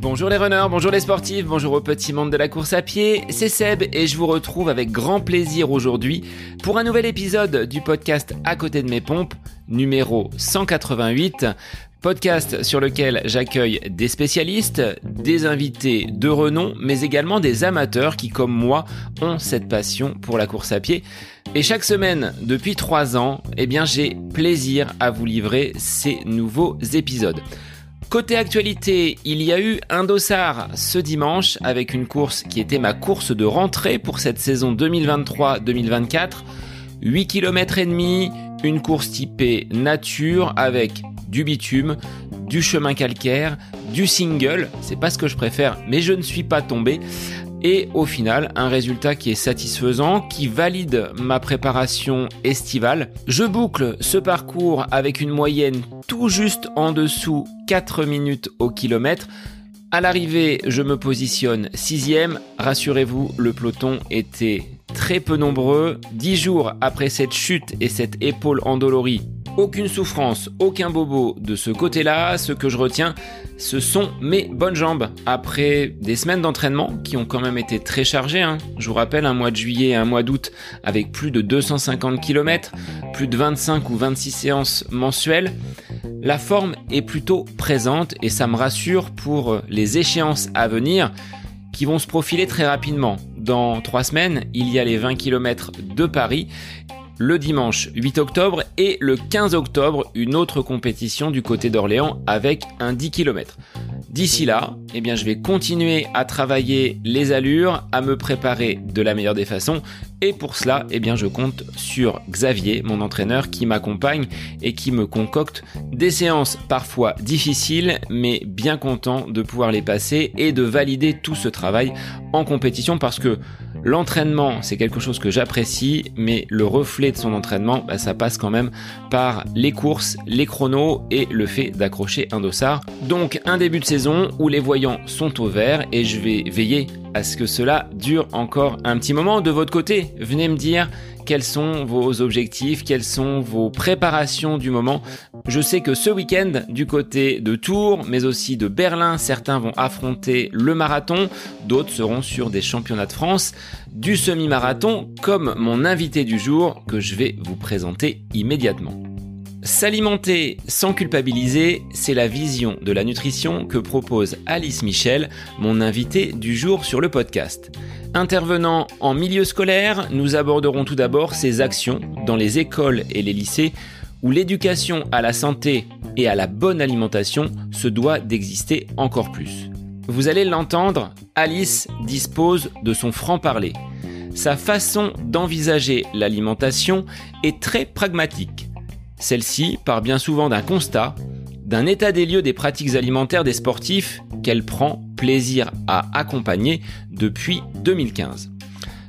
Bonjour les runners, bonjour les sportifs, bonjour au petit monde de la course à pied, c'est Seb et je vous retrouve avec grand plaisir aujourd'hui pour un nouvel épisode du podcast À côté de mes pompes, numéro 188, podcast sur lequel j'accueille des spécialistes, des invités de renom, mais également des amateurs qui, comme moi, ont cette passion pour la course à pied. Et chaque semaine, depuis trois ans, eh bien, j'ai plaisir à vous livrer ces nouveaux épisodes. Côté actualité, il y a eu un dossard ce dimanche avec une course qui était ma course de rentrée pour cette saison 2023-2024. 8 km et demi, une course typée nature avec du bitume, du chemin calcaire, du single, c'est pas ce que je préfère, mais je ne suis pas tombé. Et au final, un résultat qui est satisfaisant, qui valide ma préparation estivale. Je boucle ce parcours avec une moyenne tout juste en dessous 4 minutes au kilomètre. À l'arrivée, je me positionne sixième. Rassurez-vous, le peloton était très peu nombreux. Dix jours après cette chute et cette épaule endolorie, aucune souffrance, aucun bobo de ce côté-là. Ce que je retiens, ce sont mes bonnes jambes. Après des semaines d'entraînement qui ont quand même été très chargées. Hein. Je vous rappelle, un mois de juillet et un mois d'août avec plus de 250 km, plus de 25 ou 26 séances mensuelles. La forme est plutôt présente et ça me rassure pour les échéances à venir qui vont se profiler très rapidement. Dans trois semaines, il y a les 20 km de Paris le dimanche 8 octobre et le 15 octobre une autre compétition du côté d'Orléans avec un 10 km. D'ici là, eh bien, je vais continuer à travailler les allures, à me préparer de la meilleure des façons. Et pour cela, eh bien, je compte sur Xavier, mon entraîneur, qui m'accompagne et qui me concocte des séances parfois difficiles, mais bien content de pouvoir les passer et de valider tout ce travail en compétition parce que L'entraînement, c'est quelque chose que j'apprécie, mais le reflet de son entraînement, bah, ça passe quand même par les courses, les chronos et le fait d'accrocher un dossard. Donc un début de saison où les voyants sont au vert et je vais veiller à ce que cela dure encore un petit moment. De votre côté, venez me dire quels sont vos objectifs, quelles sont vos préparations du moment. Je sais que ce week-end, du côté de Tours, mais aussi de Berlin, certains vont affronter le marathon, d'autres seront sur des championnats de France, du semi-marathon, comme mon invité du jour que je vais vous présenter immédiatement. S'alimenter sans culpabiliser, c'est la vision de la nutrition que propose Alice Michel, mon invité du jour sur le podcast. Intervenant en milieu scolaire, nous aborderons tout d'abord ses actions dans les écoles et les lycées où l'éducation à la santé et à la bonne alimentation se doit d'exister encore plus. Vous allez l'entendre, Alice dispose de son franc-parler. Sa façon d'envisager l'alimentation est très pragmatique. Celle-ci part bien souvent d'un constat, d'un état des lieux des pratiques alimentaires des sportifs qu'elle prend plaisir à accompagner depuis 2015.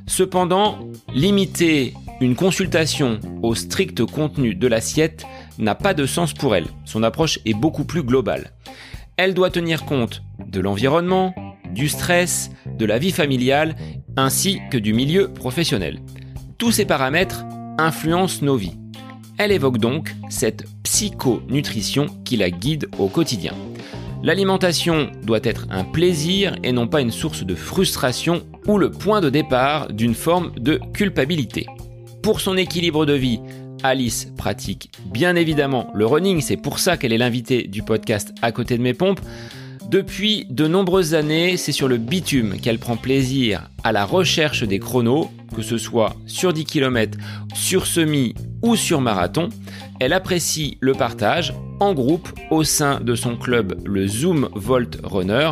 Cependant, limiter une consultation au strict contenu de l'assiette n'a pas de sens pour elle. Son approche est beaucoup plus globale. Elle doit tenir compte de l'environnement, du stress, de la vie familiale, ainsi que du milieu professionnel. Tous ces paramètres influencent nos vies. Elle évoque donc cette psychonutrition qui la guide au quotidien. L'alimentation doit être un plaisir et non pas une source de frustration ou le point de départ d'une forme de culpabilité. Pour son équilibre de vie, Alice pratique bien évidemment le running, c'est pour ça qu'elle est l'invitée du podcast À côté de mes pompes. Depuis de nombreuses années, c'est sur le bitume qu'elle prend plaisir à la recherche des chronos, que ce soit sur 10 km, sur semi ou sur marathon. Elle apprécie le partage en groupe au sein de son club, le Zoom Volt Runner.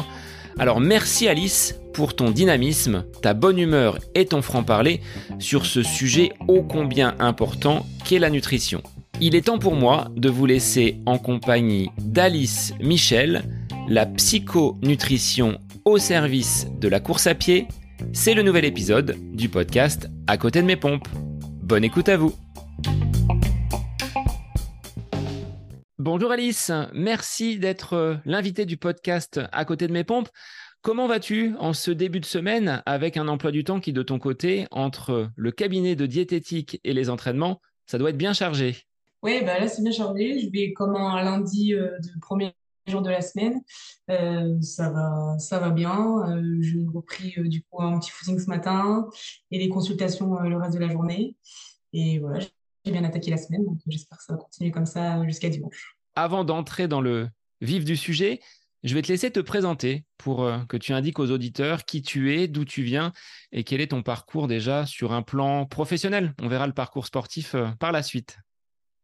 Alors merci Alice pour ton dynamisme, ta bonne humeur et ton franc-parler sur ce sujet ô combien important qu'est la nutrition. Il est temps pour moi de vous laisser en compagnie d'Alice Michel, la psychonutrition au service de la course à pied. C'est le nouvel épisode du podcast À côté de mes pompes. Bonne écoute à vous. Bonjour Alice, merci d'être euh, l'invité du podcast À côté de mes pompes. Comment vas-tu en ce début de semaine avec un emploi du temps qui, de ton côté, entre le cabinet de diététique et les entraînements, ça doit être bien chargé? Oui, bah là, c'est bien chargé. Je vais comme un lundi euh, de premier jour de la semaine. Euh, ça va, ça va bien. Euh, j'ai repris euh, du coup un petit footing ce matin et les consultations euh, le reste de la journée. Et voilà, j'ai bien attaqué la semaine, donc j'espère que ça va continuer comme ça jusqu'à dimanche. Avant d'entrer dans le vif du sujet, je vais te laisser te présenter pour que tu indiques aux auditeurs qui tu es, d'où tu viens et quel est ton parcours déjà sur un plan professionnel. On verra le parcours sportif par la suite.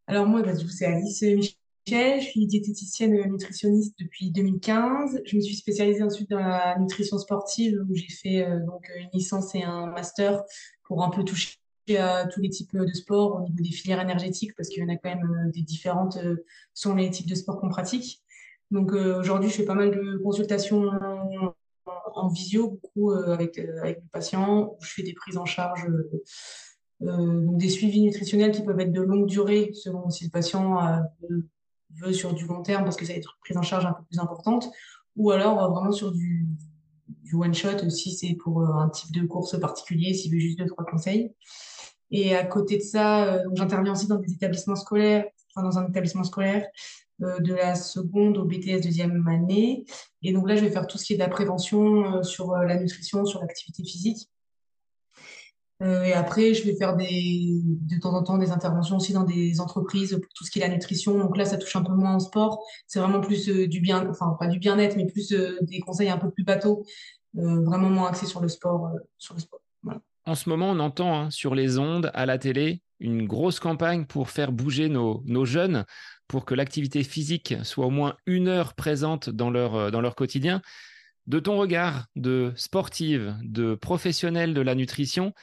Alors moi, bah, c'est Alice Michel, je suis diététicienne nutritionniste depuis 2015. Je me suis spécialisée ensuite dans la nutrition sportive où j'ai fait euh, donc une licence et un master pour un peu toucher à tous les types de sports au niveau des filières énergétiques parce qu'il y en a quand même euh, des différentes euh, selon les types de sports qu'on pratique. Donc euh, aujourd'hui, je fais pas mal de consultations en, visio, beaucoup euh, avec, euh, avec les patients, où je fais des prises en charge, euh, euh, donc des suivis nutritionnels qui peuvent être de longue durée selon si le patient euh, veut, sur du long terme parce que ça va être prise en charge un peu plus importante, ou alors vraiment sur du, one shot si c'est pour euh, un type de course particulier, s'il veut juste deux, trois conseils. Et à côté de ça, euh, j'interviens aussi dans des établissements scolaires, enfin dans un établissement scolaire euh, de la seconde au BTS deuxième année. Et donc là, je vais faire tout ce qui est de la prévention sur la nutrition, sur l'activité physique. Euh, et après, je vais faire de temps en temps des interventions aussi dans des entreprises pour tout ce qui est la nutrition. Donc là, ça touche un peu moins au sport. C'est vraiment plus euh, du bien, enfin pas du bien-être, mais plus euh, des conseils un peu plus bateaux, vraiment moins axés sur le sport. En ce moment, on entend hein, sur les ondes, à la télé, une grosse campagne pour faire bouger nos, nos jeunes, pour que l'activité physique soit au moins une heure présente dans leur, dans leur quotidien. De ton regard de sportive, de professionnelle de la nutrition,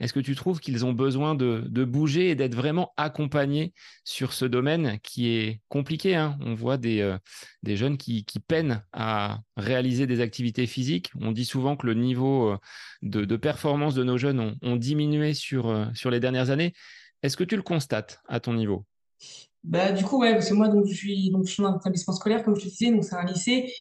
est-ce que tu trouves qu'ils ont besoin de, bouger et d'être vraiment accompagnés sur ce domaine qui est compliqué hein? On voit des, euh, jeunes qui, peinent à réaliser des activités physiques. On dit souvent que le niveau euh, de, performance de nos jeunes ont, ont diminué sur, euh, sur les dernières années. Est-ce que tu le constates à ton niveau? Bah, du coup, ouais, parce que moi, donc, je suis, donc, je suis dans un établissement scolaire, comme je te disais, donc c'est un lycée.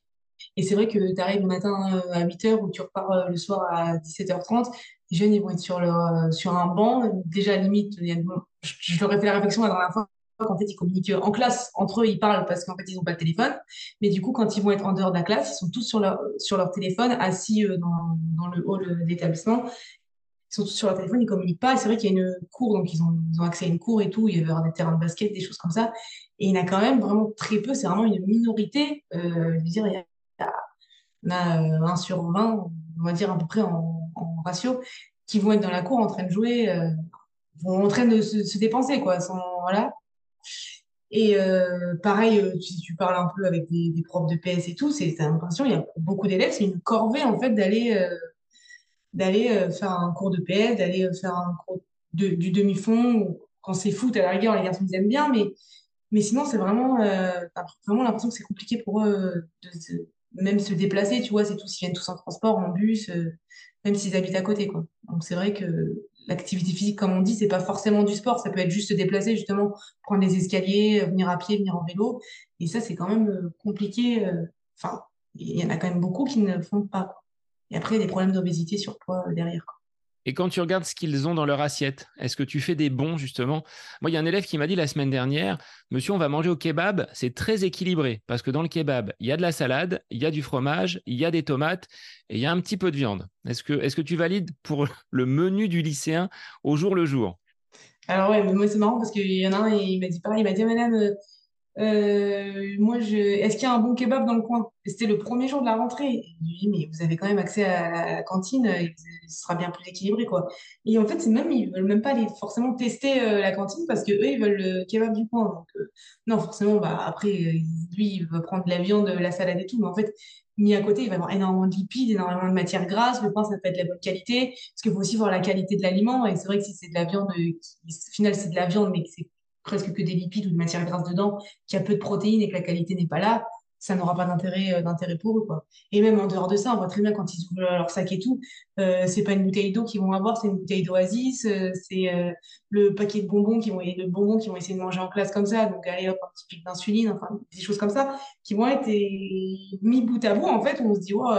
Et c'est vrai que tu arrives le matin euh, à 8 heures ou tu repars euh, le soir à 17h30. Les jeunes, ils vont être sur, leur, euh, sur un banc. Déjà, limite, je, leur ai fait la réflexion la dernière fois qu'en fait, ils communiquent en classe. Entre eux, ils parlent parce qu'en fait, ils n'ont pas le téléphone. Mais du coup, quand ils vont être en dehors de la classe, ils sont tous sur leur, sur leur téléphone, assis dans, dans le hall de l'établissement. Ils sont tous sur leur téléphone, ils communiquent pas. Et c'est vrai qu'il y a une cour, donc ils ont, ils ont accès à une cour et tout. Il y a des terrains de basket, des choses comme ça. Et il y en a quand même vraiment très peu. C'est vraiment une minorité. Euh, dire, on a euh, 1 sur 20, on va dire à peu près en, ratio, qui vont être dans la cour en train de jouer, euh, vont en train de se, se dépenser, quoi. Et euh, pareil, euh, si tu parles un peu avec des, profs de PS et tout, c'est l'impression, il y a beaucoup d'élèves, c'est une corvée en fait d'aller d'aller faire un cours de PS, d'aller faire un cours du demi-fond. Quand c'est foot, à la rigueur, les garçons ils aiment bien, mais mais sinon c'est vraiment vraiment l'impression que c'est compliqué pour eux de, même se déplacer, tu vois, c'est tous, ils viennent tous en transport, en bus, euh, même s'ils habitent à côté, quoi. Donc c'est vrai que l'activité physique, comme on dit, c'est pas forcément du sport, ça peut être juste se déplacer, justement, prendre des escaliers, euh, venir à pied, venir en vélo. Et ça, c'est quand même euh, compliqué. Enfin, il y en a quand même beaucoup qui ne font pas. Et après, il y a des problèmes d'obésité, surpoids derrière. Et quand tu regardes ce qu'ils ont dans leur assiette, est-ce que tu fais des bons justement? Moi, il y a un élève qui m'a dit la semaine dernière, Monsieur, on va manger au kebab, c'est très équilibré parce que dans le kebab, il y a de la salade, il y a du fromage, il y a des tomates et il y a un petit peu de viande. Est-ce que, est-ce que tu valides pour le menu du lycéen au jour le jour? Alors ouais, moi c'est marrant parce qu'il y en a un, il m'a dit pareil, il m'a dit, Ah, madame, euh, Euh, moi, je... est-ce qu'il y a un bon kebab dans le coin? C'était le premier jour de la rentrée. Je lui dit, mais vous avez quand même accès à la, cantine, euh, ce sera bien plus équilibré, quoi. Et en fait, c'est même, ils veulent même pas aller forcément tester euh, la cantine parce que eux, ils veulent le kebab du coin. Donc, euh, non, forcément, bah, après, euh, lui, il veut prendre de la viande, la salade et tout, mais en fait, mis à côté, il va avoir énormément de lipides, énormément de matières grasses. Le pain, ça peut être de la bonne qualité, parce qu'il faut aussi voir la qualité de l'aliment. Et c'est vrai que si c'est de la viande, euh, qui, au final, c'est de la viande, mais que c'est presque que des lipides ou de matières grasses dedans, qu'il y a peu de protéines et que la qualité n'est pas là, ça n'aura pas d'intérêt euh, d'intérêt pour eux, quoi. Et même en dehors de ça, on voit très bien quand ils ouvrent leur sac et tout, euh, c'est pas une bouteille d'eau qu'ils vont avoir, c'est une bouteille d'Oasis, euh, c'est euh, le paquet de bonbons qui vont, et vont essayer de manger en classe comme ça, donc allez hop, un petit pic d'insuline, enfin, des choses comme ça, qui vont être mis bout à bout, en fait, on se dit, oh,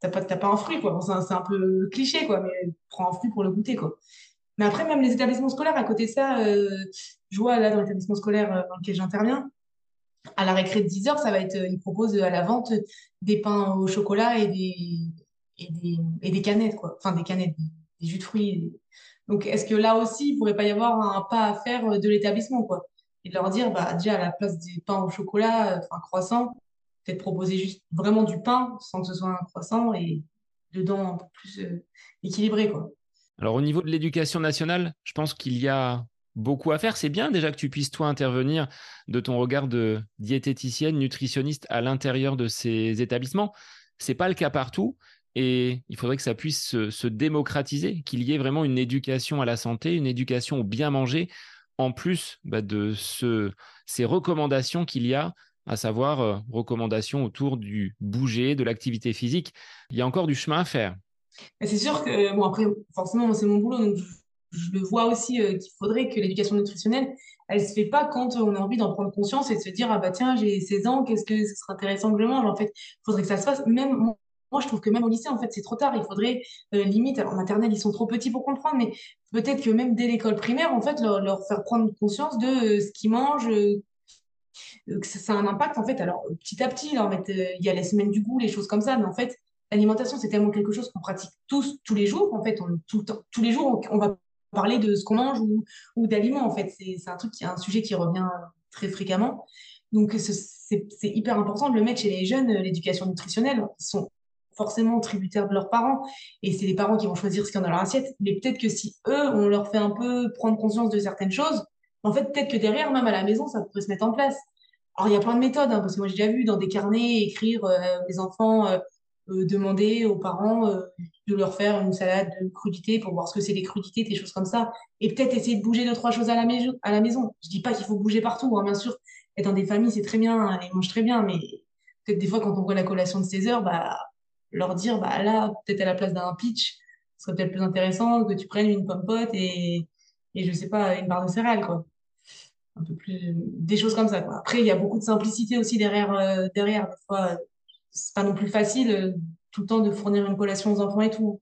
t'as pas, pas un fruit, quoi. C'est un, un peu cliché, quoi, mais prends un fruit pour le goûter, quoi. Mais après, même les établissements scolaires, à côté de ça, euh, je vois là dans l'établissement scolaire euh, dans lequel j'interviens, à la récré de 10 heures, ça va être, ils proposent à la vente des pains au chocolat et des, et des, et des canettes, quoi. Enfin, des canettes, des, jus de fruits. Donc, est-ce que là aussi, il pourrait pas y avoir un pas à faire de l'établissement, quoi? Et de leur dire, bah, déjà, à la place des pains au chocolat, enfin, croissant, peut-être proposer juste vraiment du pain sans que ce soit un croissant et dedans un peu plus euh, équilibré, quoi. Alors, au niveau de l'éducation nationale, je pense qu'il y a beaucoup à faire. C'est bien déjà que tu puisses, toi, intervenir de ton regard de diététicienne, nutritionniste à l'intérieur de ces établissements. C'est pas le cas partout. Et il faudrait que ça puisse se, démocratiser, qu'il y ait vraiment une éducation à la santé, une éducation au bien manger, en plus bah, de ce, ces recommandations qu'il y a, à savoir euh, recommandations autour du bouger, de l'activité physique. Il y a encore du chemin à faire. C'est sûr que, bon, après, forcément, c'est mon boulot, donc je, le vois aussi euh, qu'il faudrait que l'éducation nutritionnelle, elle se fait pas quand on a envie d'en prendre conscience et de se dire, ah bah tiens, j'ai 16 ans, qu'est-ce que ce serait intéressant que je mange? En fait, il faudrait que ça se fasse, même moi, je trouve que même au lycée, en fait, c'est trop tard. Il faudrait, euh, limite, en maternelle, ils sont trop petits pour comprendre, mais peut-être que même dès l'école primaire, en fait, leur, faire prendre conscience de euh, ce qu'ils mangent, que ça, a un impact, en fait. Alors, petit à petit, en fait, il y a les semaines du goût, les choses comme ça, mais en fait, l'alimentation, c'est tellement quelque chose qu'on pratique tous, tous les jours. En fait, on, tout, tous les jours, on, va parler de ce qu'on mange ou, d'aliments, en fait. C'est un truc qui un sujet qui revient très fréquemment. Donc, c'est hyper important de le mettre chez les jeunes, l'éducation nutritionnelle. Ils sont forcément tributaires de leurs parents et c'est les parents qui vont choisir ce qu'il y a dans leur assiette. Mais peut-être que si eux, on leur fait un peu prendre conscience de certaines choses, en fait, peut-être que derrière, même à la maison, ça pourrait se mettre en place. Alors, il y a plein de méthodes, hein, parce que moi, j'ai déjà vu dans des carnets écrire euh, les enfants euh, euh, demander aux parents de leur faire une salade de crudités pour voir ce que c'est les crudités, des choses comme ça. Et peut-être essayer de bouger deux, trois choses à la, maison. à la maison. Je dis pas qu'il faut bouger partout, hein, bien sûr. Être dans des familles, c'est très bien, hein, ils mangent très bien, mais peut-être des fois, quand on voit la collation de 16 heures, bah, leur dire, bah là, peut-être à la place d'un pitch, ce serait peut-être plus intéressant que tu prennes une pomme pote et, et je sais pas, une barre de céréales, quoi. Un peu plus, des choses comme ça. Après, il y a beaucoup de simplicité aussi derrière, euh, derrière. C'est pas non plus facile euh, tout le temps de fournir une collation aux enfants et tout.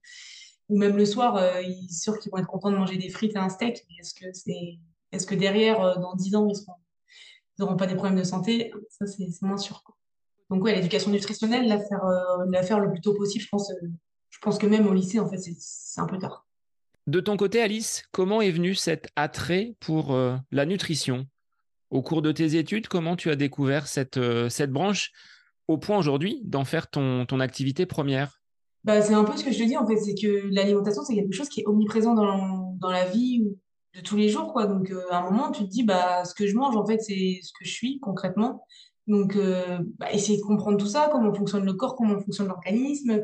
Ou même le soir, euh, ils sont sûrs qu'ils vont être contents de manger des frites et un steak. Est-ce que est-ce que derrière, dans 10 ans, ils n'auront pas des problèmes de santé? Ça, c'est moins sûr. Donc, ouais, l'éducation nutritionnelle, la faire, euh, le plus tôt possible, je pense, euh, que même au lycée, en fait, c'est un peu tard. De ton côté, Alice, comment est venu cet attrait pour euh, la nutrition? Au cours de tes études, comment tu as découvert cette branche? Au point aujourd'hui d'en faire ton, ton activité première? Bah, C'est un peu ce que je te dis, en fait, c'est que l'alimentation, c'est quelque chose qui est omniprésent dans, dans la vie de tous les jours. Quoi. Donc, à un moment, tu te dis, bah, ce que je mange, en fait, c'est ce que je suis concrètement. Donc, euh, bah, essayer de comprendre tout ça, comment fonctionne le corps, comment fonctionne l'organisme,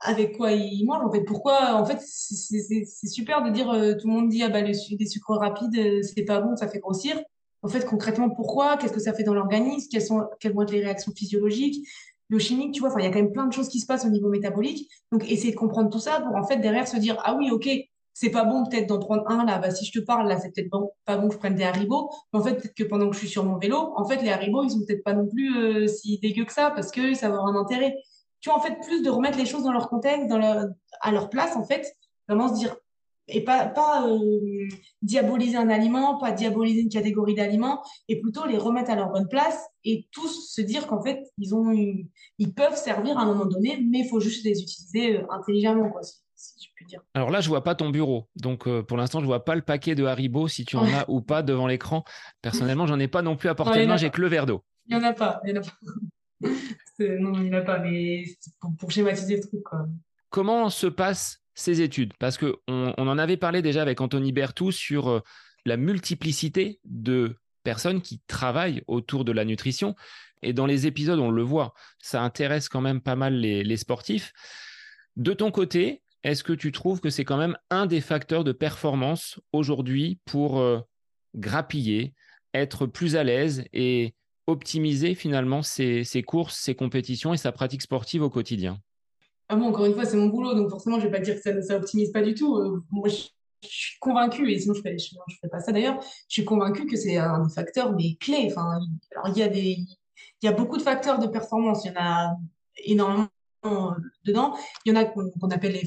avec quoi il mange. En fait, pourquoi En fait, c'est super de dire, euh, tout le monde dit, ah bah, le, les sucres rapides, euh, c'est pas bon, ça fait grossir. En fait, concrètement, pourquoi? Qu'est-ce que ça fait dans l'organisme? Quelles sont, quelles vont être les réactions physiologiques, biochimiques? Tu vois, il y a quand même plein de choses qui se passent au niveau métabolique. Donc, essayer de comprendre tout ça pour, en fait, derrière se dire, ah oui, ok, c'est pas bon peut-être d'en prendre un là. Bah, si je te parle là, c'est peut-être pas bon que je prenne des haribots. Mais en fait, peut-être que pendant que je suis sur mon vélo, en fait, les haribots, ils sont peut-être pas non plus euh, si dégueux que ça parce que ça va avoir un intérêt. Tu vois, en fait, plus de remettre les choses dans leur contexte, dans leur, à leur place, en fait, vraiment se dire et pas, pas euh, diaboliser un aliment, pas diaboliser une catégorie d'aliments, et plutôt les remettre à leur bonne place et tous se dire qu'en fait, ils, ont ils peuvent servir à un moment donné, mais il faut juste les utiliser euh, intelligemment. Quoi si je puis dire. Alors là, je vois pas ton bureau. Donc euh, pour l'instant, je vois pas le paquet de Haribo, si tu en as ou pas devant l'écran. Personnellement, j'en ai pas non plus à portée de main, j'ai que le verre d'eau. Il n'y en a pas. Il y en a pas. non, il n'y en a pas, mais pour, pour, schématiser le truc. Quoi. Comment se passent ces études Parce qu'on on en avait parlé déjà avec Anthony Bertou sur euh, la multiplicité de personnes qui travaillent autour de la nutrition. Et dans les épisodes, on le voit, ça intéresse quand même pas mal les, sportifs. De ton côté, est-ce que tu trouves que c'est quand même un des facteurs de performance aujourd'hui pour euh, grappiller, être plus à l'aise et optimiser finalement ses, courses, ses compétitions et sa pratique sportive au quotidien? Ah encore une fois, c'est mon boulot, donc forcément, je ne vais pas dire que ça ne optimise pas du tout. Euh, moi, je, suis convaincue, et sinon je ne ferais, pas ça d'ailleurs, je suis convaincue que c'est un facteur, mais clé. Enfin, alors, il y, a des, il y a beaucoup de facteurs de performance, il y en a énormément dedans. Il y en a qu'on appelle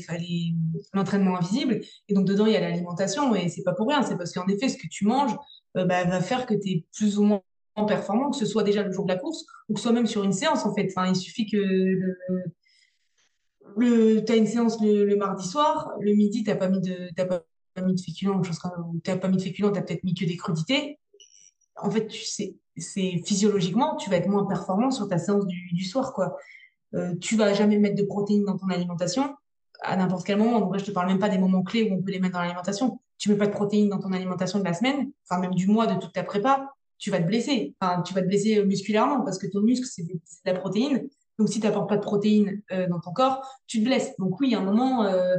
l'entraînement invisible. Et donc, dedans, il y a l'alimentation. Et c'est pas pour rien. C'est parce qu'en effet, ce que tu manges bah, va faire que tu es plus ou moins performant, que ce soit déjà le jour de la course ou que ce soit même sur une séance, en fait. Enfin, il suffit que le, tu as une séance le, mardi soir, le midi, tu n'as pas mis de, pas mis de féculents, comme, t'as pas mis de féculents, tu as peut-être mis que des crudités. En fait, tu c'est physiologiquement, tu vas être moins performant sur ta séance du, soir, quoi. Euh, tu vas jamais mettre de protéines dans ton alimentation à n'importe quel moment. Donc je te parle même pas des moments clés où on peut les mettre dans l'alimentation. Tu mets pas de protéines dans ton alimentation de la semaine, enfin même du mois, de toute ta prépa, tu vas te blesser. Enfin, tu vas te blesser musculairement parce que ton muscle, c'est de la protéine. Donc, si tu n'apportes pas de protéines euh, dans ton corps, tu te blesses. Donc, oui, à un moment, euh,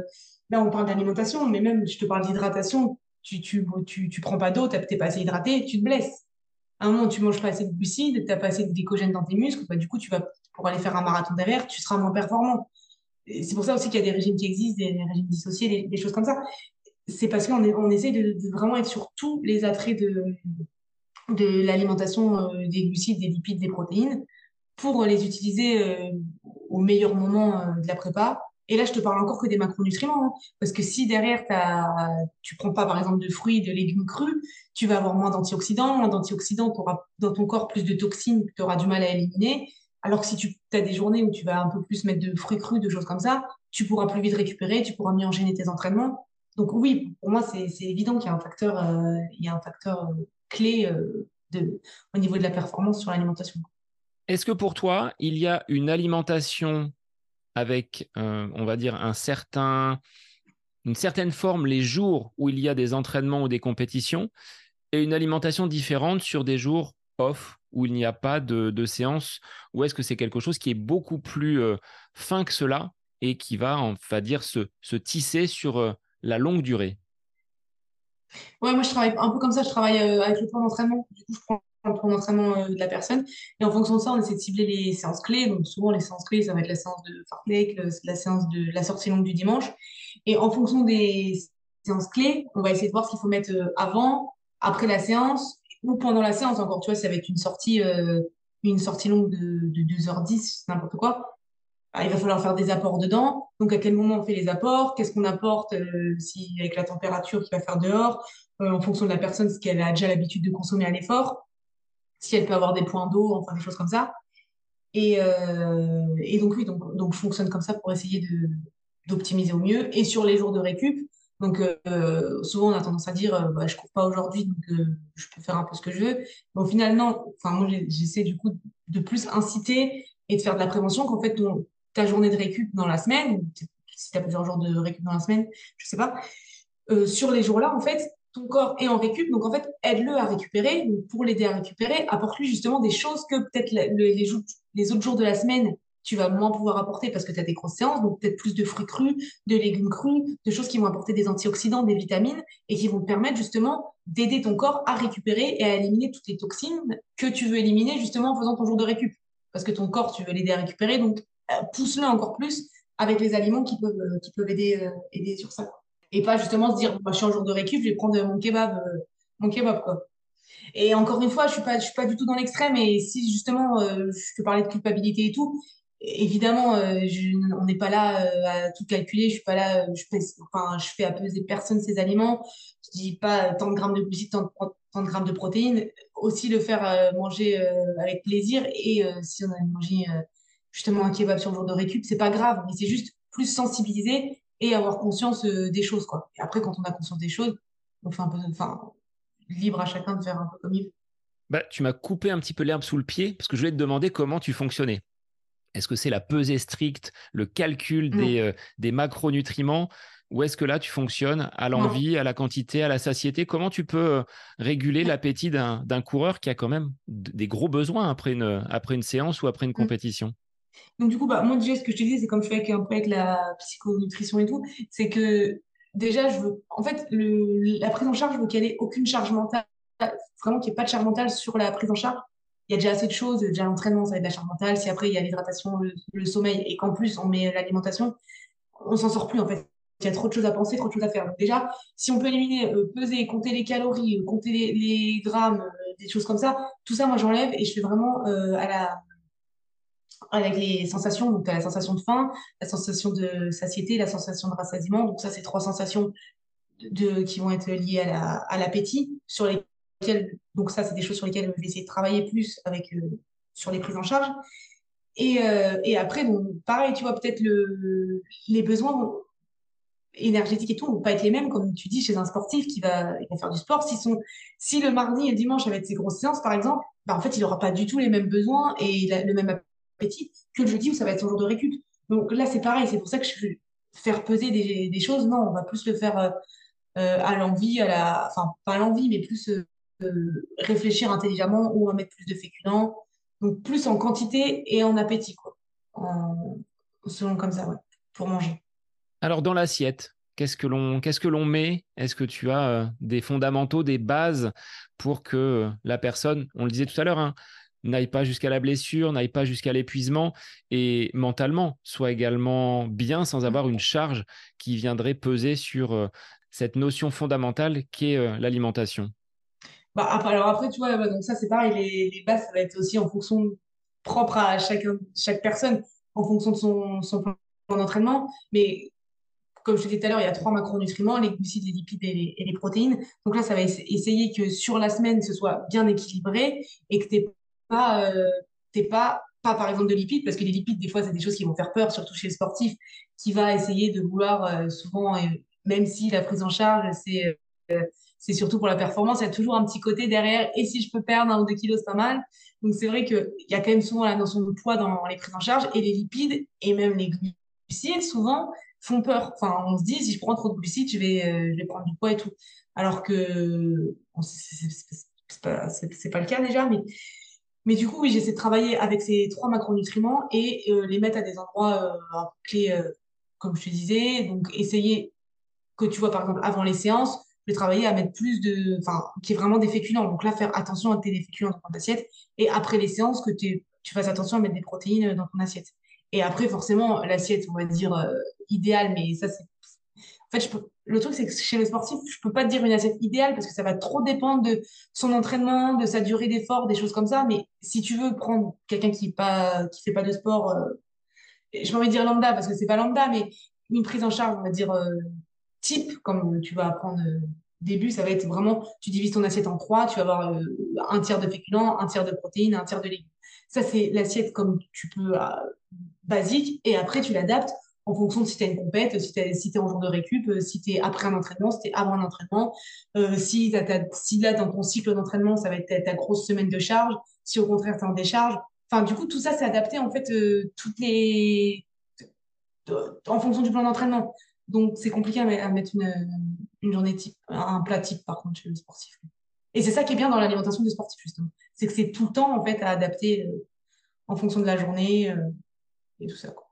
là, on parle d'alimentation, mais même, je te parle d'hydratation. Tu, tu, tu, tu, prends pas d'eau, tu n'es pas assez hydraté, tu te blesses. À un moment, tu manges pas assez de glucides, tu n'as pas assez de glycogène dans tes muscles, bah, du coup, tu vas, pour aller faire un marathon derrière, tu seras moins performant. C'est pour ça aussi qu'il y a des régimes qui existent, des, régimes dissociés, des, choses comme ça. C'est parce qu'on on essaie de, vraiment être sur tous les attraits de, de l'alimentation euh, des glucides, des lipides, des protéines pour les utiliser euh, au meilleur moment euh, de la prépa. Et là, je te parle encore que des macronutriments. Hein. parce que si derrière, as, tu prends pas, par exemple, de fruits, de légumes crus, tu vas avoir moins d'antioxydants. Moins d'antioxydants, tu auras dans ton corps plus de toxines que tu auras du mal à éliminer. Alors que si tu as des journées où tu vas un peu plus mettre de fruits crus, de choses comme ça, tu pourras plus vite récupérer, tu pourras mieux enchaîner tes entraînements. Donc oui, pour moi, c'est évident qu'il y a un facteur, il y a un facteur clé euh, de, au niveau de la performance sur l'alimentation. Est-ce que pour toi, il y a une alimentation avec, euh, on va dire, un certain, une certaine forme les jours où il y a des entraînements ou des compétitions et une alimentation différente sur des jours off où il n'y a pas de, de séance? Ou est-ce que c'est quelque chose qui est beaucoup plus euh, fin que cela et qui va, on va dire, se, se tisser sur la longue durée? Ouais, moi, je travaille un peu comme ça. Je travaille euh, avec le plan d'entraînement. Le plan d'entraînement euh, de la personne. Et en fonction de ça, on essaie de cibler les séances clés. Donc, souvent, les séances clés, ça va être la séance de fartlek, la séance de la sortie longue du dimanche. Et en fonction des séances clés, on va essayer de voir ce qu'il faut mettre euh, avant, après la séance ou pendant la séance encore. Tu vois, ça va être une sortie, une sortie longue de, de 2h10, n'importe quoi. Ah, il va falloir faire des apports dedans. Donc, à quel moment on fait les apports? Qu'est-ce qu'on apporte euh, si, avec la température qu'il va faire dehors? Euh, En fonction de la personne, ce qu'elle a déjà l'habitude de consommer à l'effort. Si elle peut avoir des points d'eau, enfin des choses comme ça. Et, euh, donc, oui, donc, fonctionne comme ça pour essayer d'optimiser au mieux. Et sur les jours de récup, donc souvent on a tendance à dire bah, je cours pas aujourd'hui, donc je peux faire un peu ce que je veux. Mais au final, non. Enfin, moi, j'essaie du coup de plus inciter et de faire de la prévention qu'en fait, ta journée de récup dans la semaine, si tu as plusieurs jours de récup dans la semaine, je sais pas, euh, sur les jours-là, en fait, ton corps est en récup, donc en fait, aide-le à récupérer. Donc pour l'aider à récupérer, apporte-lui justement des choses que peut-être les, autres jours de la semaine, tu vas moins pouvoir apporter parce que tu as des grosses séances, donc peut-être plus de fruits crus, de légumes crus, de choses qui vont apporter des antioxydants, des vitamines et qui vont permettre justement d'aider ton corps à récupérer et à éliminer toutes les toxines que tu veux éliminer justement en faisant ton jour de récup. Parce que ton corps, tu veux l'aider à récupérer, donc euh, pousse-le encore plus avec les aliments qui peuvent, euh, qui peuvent aider, euh, aider sur ça. Et pas justement se dire, moi, je suis en jour de récup, je vais prendre mon kebab, mon kebab, quoi. Et encore une fois, je suis pas, je suis pas du tout dans l'extrême. Et si justement, je te parlais de culpabilité et tout, évidemment, on n'est pas là à tout calculer. Je suis pas là, je fais, enfin, je fais à peser personne ces aliments. Je dis pas tant de grammes de glucides, tant de, tant de grammes de protéines. Aussi le faire manger avec plaisir. Et si on a mangé justement un kebab sur le jour de récup, c'est pas grave, mais c'est juste plus sensibiliser et avoir conscience euh, des choses, quoi. Et après, quand on a conscience des choses, on fait un peu, enfin, libre à chacun de faire un peu comme il veut. Bah, tu m'as coupé un petit peu l'herbe sous le pied parce que je voulais te demander comment tu fonctionnais. Est-ce que c'est la pesée stricte, le calcul des, euh, des macronutriments ou est-ce que là, tu fonctionnes à l'envie, à la quantité, à la satiété? Comment tu peux euh, réguler l'appétit d'un coureur qui a quand même des gros besoins après une, après une séance ou après une mmh. compétition? Donc, du coup, bah, moi, déjà, ce que je te dis, c'est comme je fais avec, un peu avec la psychonutrition et tout, c'est que déjà, je veux, en fait, le, la prise en charge, je veux qu'elle ait aucune charge mentale, vraiment qu'il n'y ait pas de charge mentale sur la prise en charge. Il y a déjà assez de choses, déjà l'entraînement, ça va être de la charge mentale. Si après, il y a l'hydratation, le, sommeil, et qu'en plus, on met l'alimentation, on s'en sort plus, en fait. Il y a trop de choses à penser, trop de choses à faire. Donc, déjà, si on peut éliminer, euh, peser, compter les calories, euh, compter les, grammes, euh, des choses comme ça, tout ça, moi, j'enlève et je fais vraiment à la avec les sensations. Donc, tu as la sensation de faim, la sensation de satiété, la sensation de rassasiement. Donc, ça, c'est trois sensations de, qui vont être liées à l'appétit, donc ça, c'est des choses sur lesquelles je vais essayer de travailler plus avec, euh, sur les prises en charge. Et, euh, et après, donc, pareil, tu vois, peut-être le, les besoins énergétiques et tout vont pas être les mêmes, comme tu dis, chez un sportif qui va, va faire du sport. Si, son, si le mardi et le dimanche, avec ses grosses séances, par exemple, bah, en fait, il n'aura pas du tout les mêmes besoins et le même appétit que le jeudi où ça va être son jour de récup. Donc là, c'est pareil. C'est pour ça que je veux faire peser des, choses. Non, on va plus le faire euh, euh, à l'envie, à la, enfin, pas à l'envie, mais plus euh, réfléchir intelligemment on va mettre plus de féculents. Donc plus en quantité et en appétit, quoi. Selon comme ça, ouais, pour manger. Alors dans l'assiette, qu'est-ce que l'on qu'est-ce que l'on met? Est-ce que tu as des fondamentaux, des bases pour que la personne, on le disait tout à l'heure, hein, n'aille pas jusqu'à la blessure, n'aille pas jusqu'à l'épuisement et mentalement soit également bien sans avoir une charge qui viendrait peser sur euh, cette notion fondamentale qu'est euh, l'alimentation bah, Alors après, tu vois, donc ça c'est pareil, les, bases, ça va être aussi en fonction propre à chaque, chaque personne, en fonction de son, son plan d'entraînement. Mais comme je te disais tout à l'heure, il y a trois macronutriments, les glucides, les lipides et les, protéines. Donc là, ça va essayer que sur la semaine, ce soit bien équilibré et que tu pas, euh, pas, pas, par exemple, de lipides, parce que les lipides, des fois, c'est des choses qui vont faire peur, surtout chez les sportifs, qui va essayer de vouloir euh, souvent, même si la prise en charge, c'est euh, surtout pour la performance, il y a toujours un petit côté derrière. Et si je peux perdre un ou deux kilos, c'est pas mal. Donc c'est vrai qu'il y a quand même souvent la notion de poids dans les prises en charge et les lipides et même les glucides, souvent, font peur. Enfin, on se dit, si je prends trop de glucides, je vais, euh, je vais prendre du poids et tout. Alors que bon, c'est pas, pas, le cas déjà, mais, mais du coup, oui, j'essaie de travailler avec ces trois macronutriments et euh, les mettre à des endroits euh, clés, euh, comme je te disais. Donc, essayer que tu vois, par exemple, avant les séances, je vais travailler à mettre plus de, enfin, qui est vraiment des féculents. Donc là, faire attention à tes féculents dans ton assiette. Et après les séances, que tu fasses attention à mettre des protéines dans ton assiette. Et après, forcément, l'assiette, on va dire, euh, idéale, mais ça, c'est. En fait, le truc, c'est que chez les sportifs, je peux pas te dire une assiette idéale parce que ça va trop dépendre de son entraînement, de sa durée d'effort, des choses comme ça. Mais si tu veux prendre quelqu'un qui pas, qui fait pas de sport, euh... je envie de dire lambda parce que c'est pas lambda, mais une prise en charge, on va dire, euh, type, comme tu vas apprendre euh, début, ça va être vraiment, tu divises ton assiette en trois, tu vas avoir euh, un tiers de féculents, un tiers de protéines, un tiers de légumes. Ça, c'est l'assiette comme tu peux, basique, et après, tu l'adaptes en fonction de si tu as une compète, si tu es, en jour de récup, euh, si tu es après un entraînement, si tu es avant un entraînement, si, si là, dans ton cycle d'entraînement, ça va être ta, grosse semaine de charge, si au contraire, tu en décharge. Enfin, du coup, tout ça, c'est adapté, en fait, toutes les... en fonction du plan d'entraînement. Donc, c'est compliqué à mettre une, une journée type, un plat type par contre chez le sportif. Et c'est ça qui est bien dans l'alimentation du sportif justement, c'est que c'est tout le temps en fait à adapter euh, en fonction de la journée euh, et tout ça. Quoi.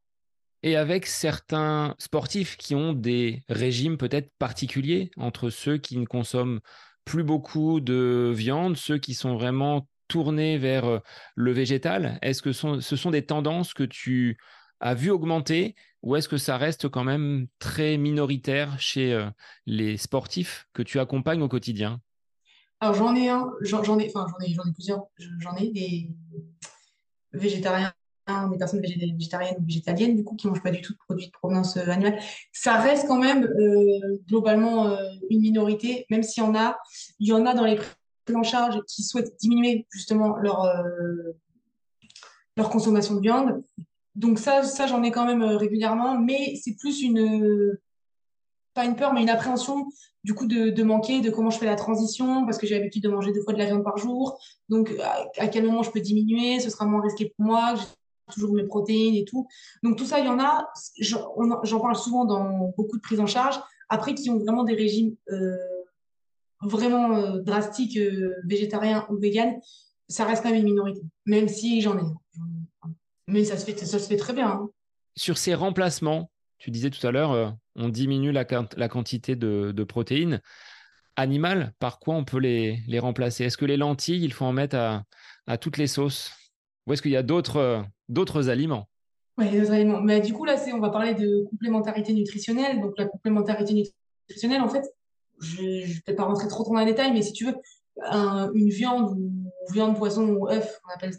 Et avec certains sportifs qui ont des régimes peut-être particuliers entre ceux qui ne consomment plus beaucoup de viande, ceux qui sont vraiment tournés vers euh, le végétal, est-ce que ce sont des tendances que tu a vu augmenter ou est-ce que ça reste quand même très minoritaire chez euh, les sportifs que tu accompagnes au quotidien? Alors j'en ai un, j'en ai, enfin j'en ai, j'en ai plusieurs, j'en ai des végétariens, des personnes végétariennes ou végétaliennes du coup qui mangent pas du tout de produits de provenance euh, animale. Ça reste quand même euh, globalement une minorité, même s'il y en a, il y en a dans les en charge qui souhaitent diminuer justement leur leur consommation de viande donc ça, ça j'en ai quand même euh, régulièrement, mais c'est plus une, pas une peur, mais une appréhension du coup de, de manquer, de comment je fais la transition, parce que j'ai l'habitude de manger deux fois de la viande par jour. Donc à, quel moment je peux diminuer, ce sera moins risqué pour moi, toujours mes protéines et tout. Donc tout ça, il y en a, j'en parle souvent dans beaucoup de prises en charge, après qui ont vraiment des régimes euh, vraiment euh, drastiques, végétariens ou véganes, ça reste quand même une minorité, même si j'en ai. Mais ça se fait, ça se fait très bien. Hein. Sur ces remplacements, tu disais tout à l'heure, euh, on diminue la, quantité de, protéines animales. Par quoi on peut les, les remplacer? Est-ce que les lentilles, il faut en mettre à toutes les sauces? Ou est-ce qu'il y a d'autres euh, aliments? Oui, d'autres aliments. Mais du coup, là, on va parler de complémentarité nutritionnelle. Donc, la complémentarité nutritionnelle, en fait, je ne vais peut-être pas rentrer trop dans les détails, mais si tu veux, une viande ou viande, poisson ou œuf, on appelle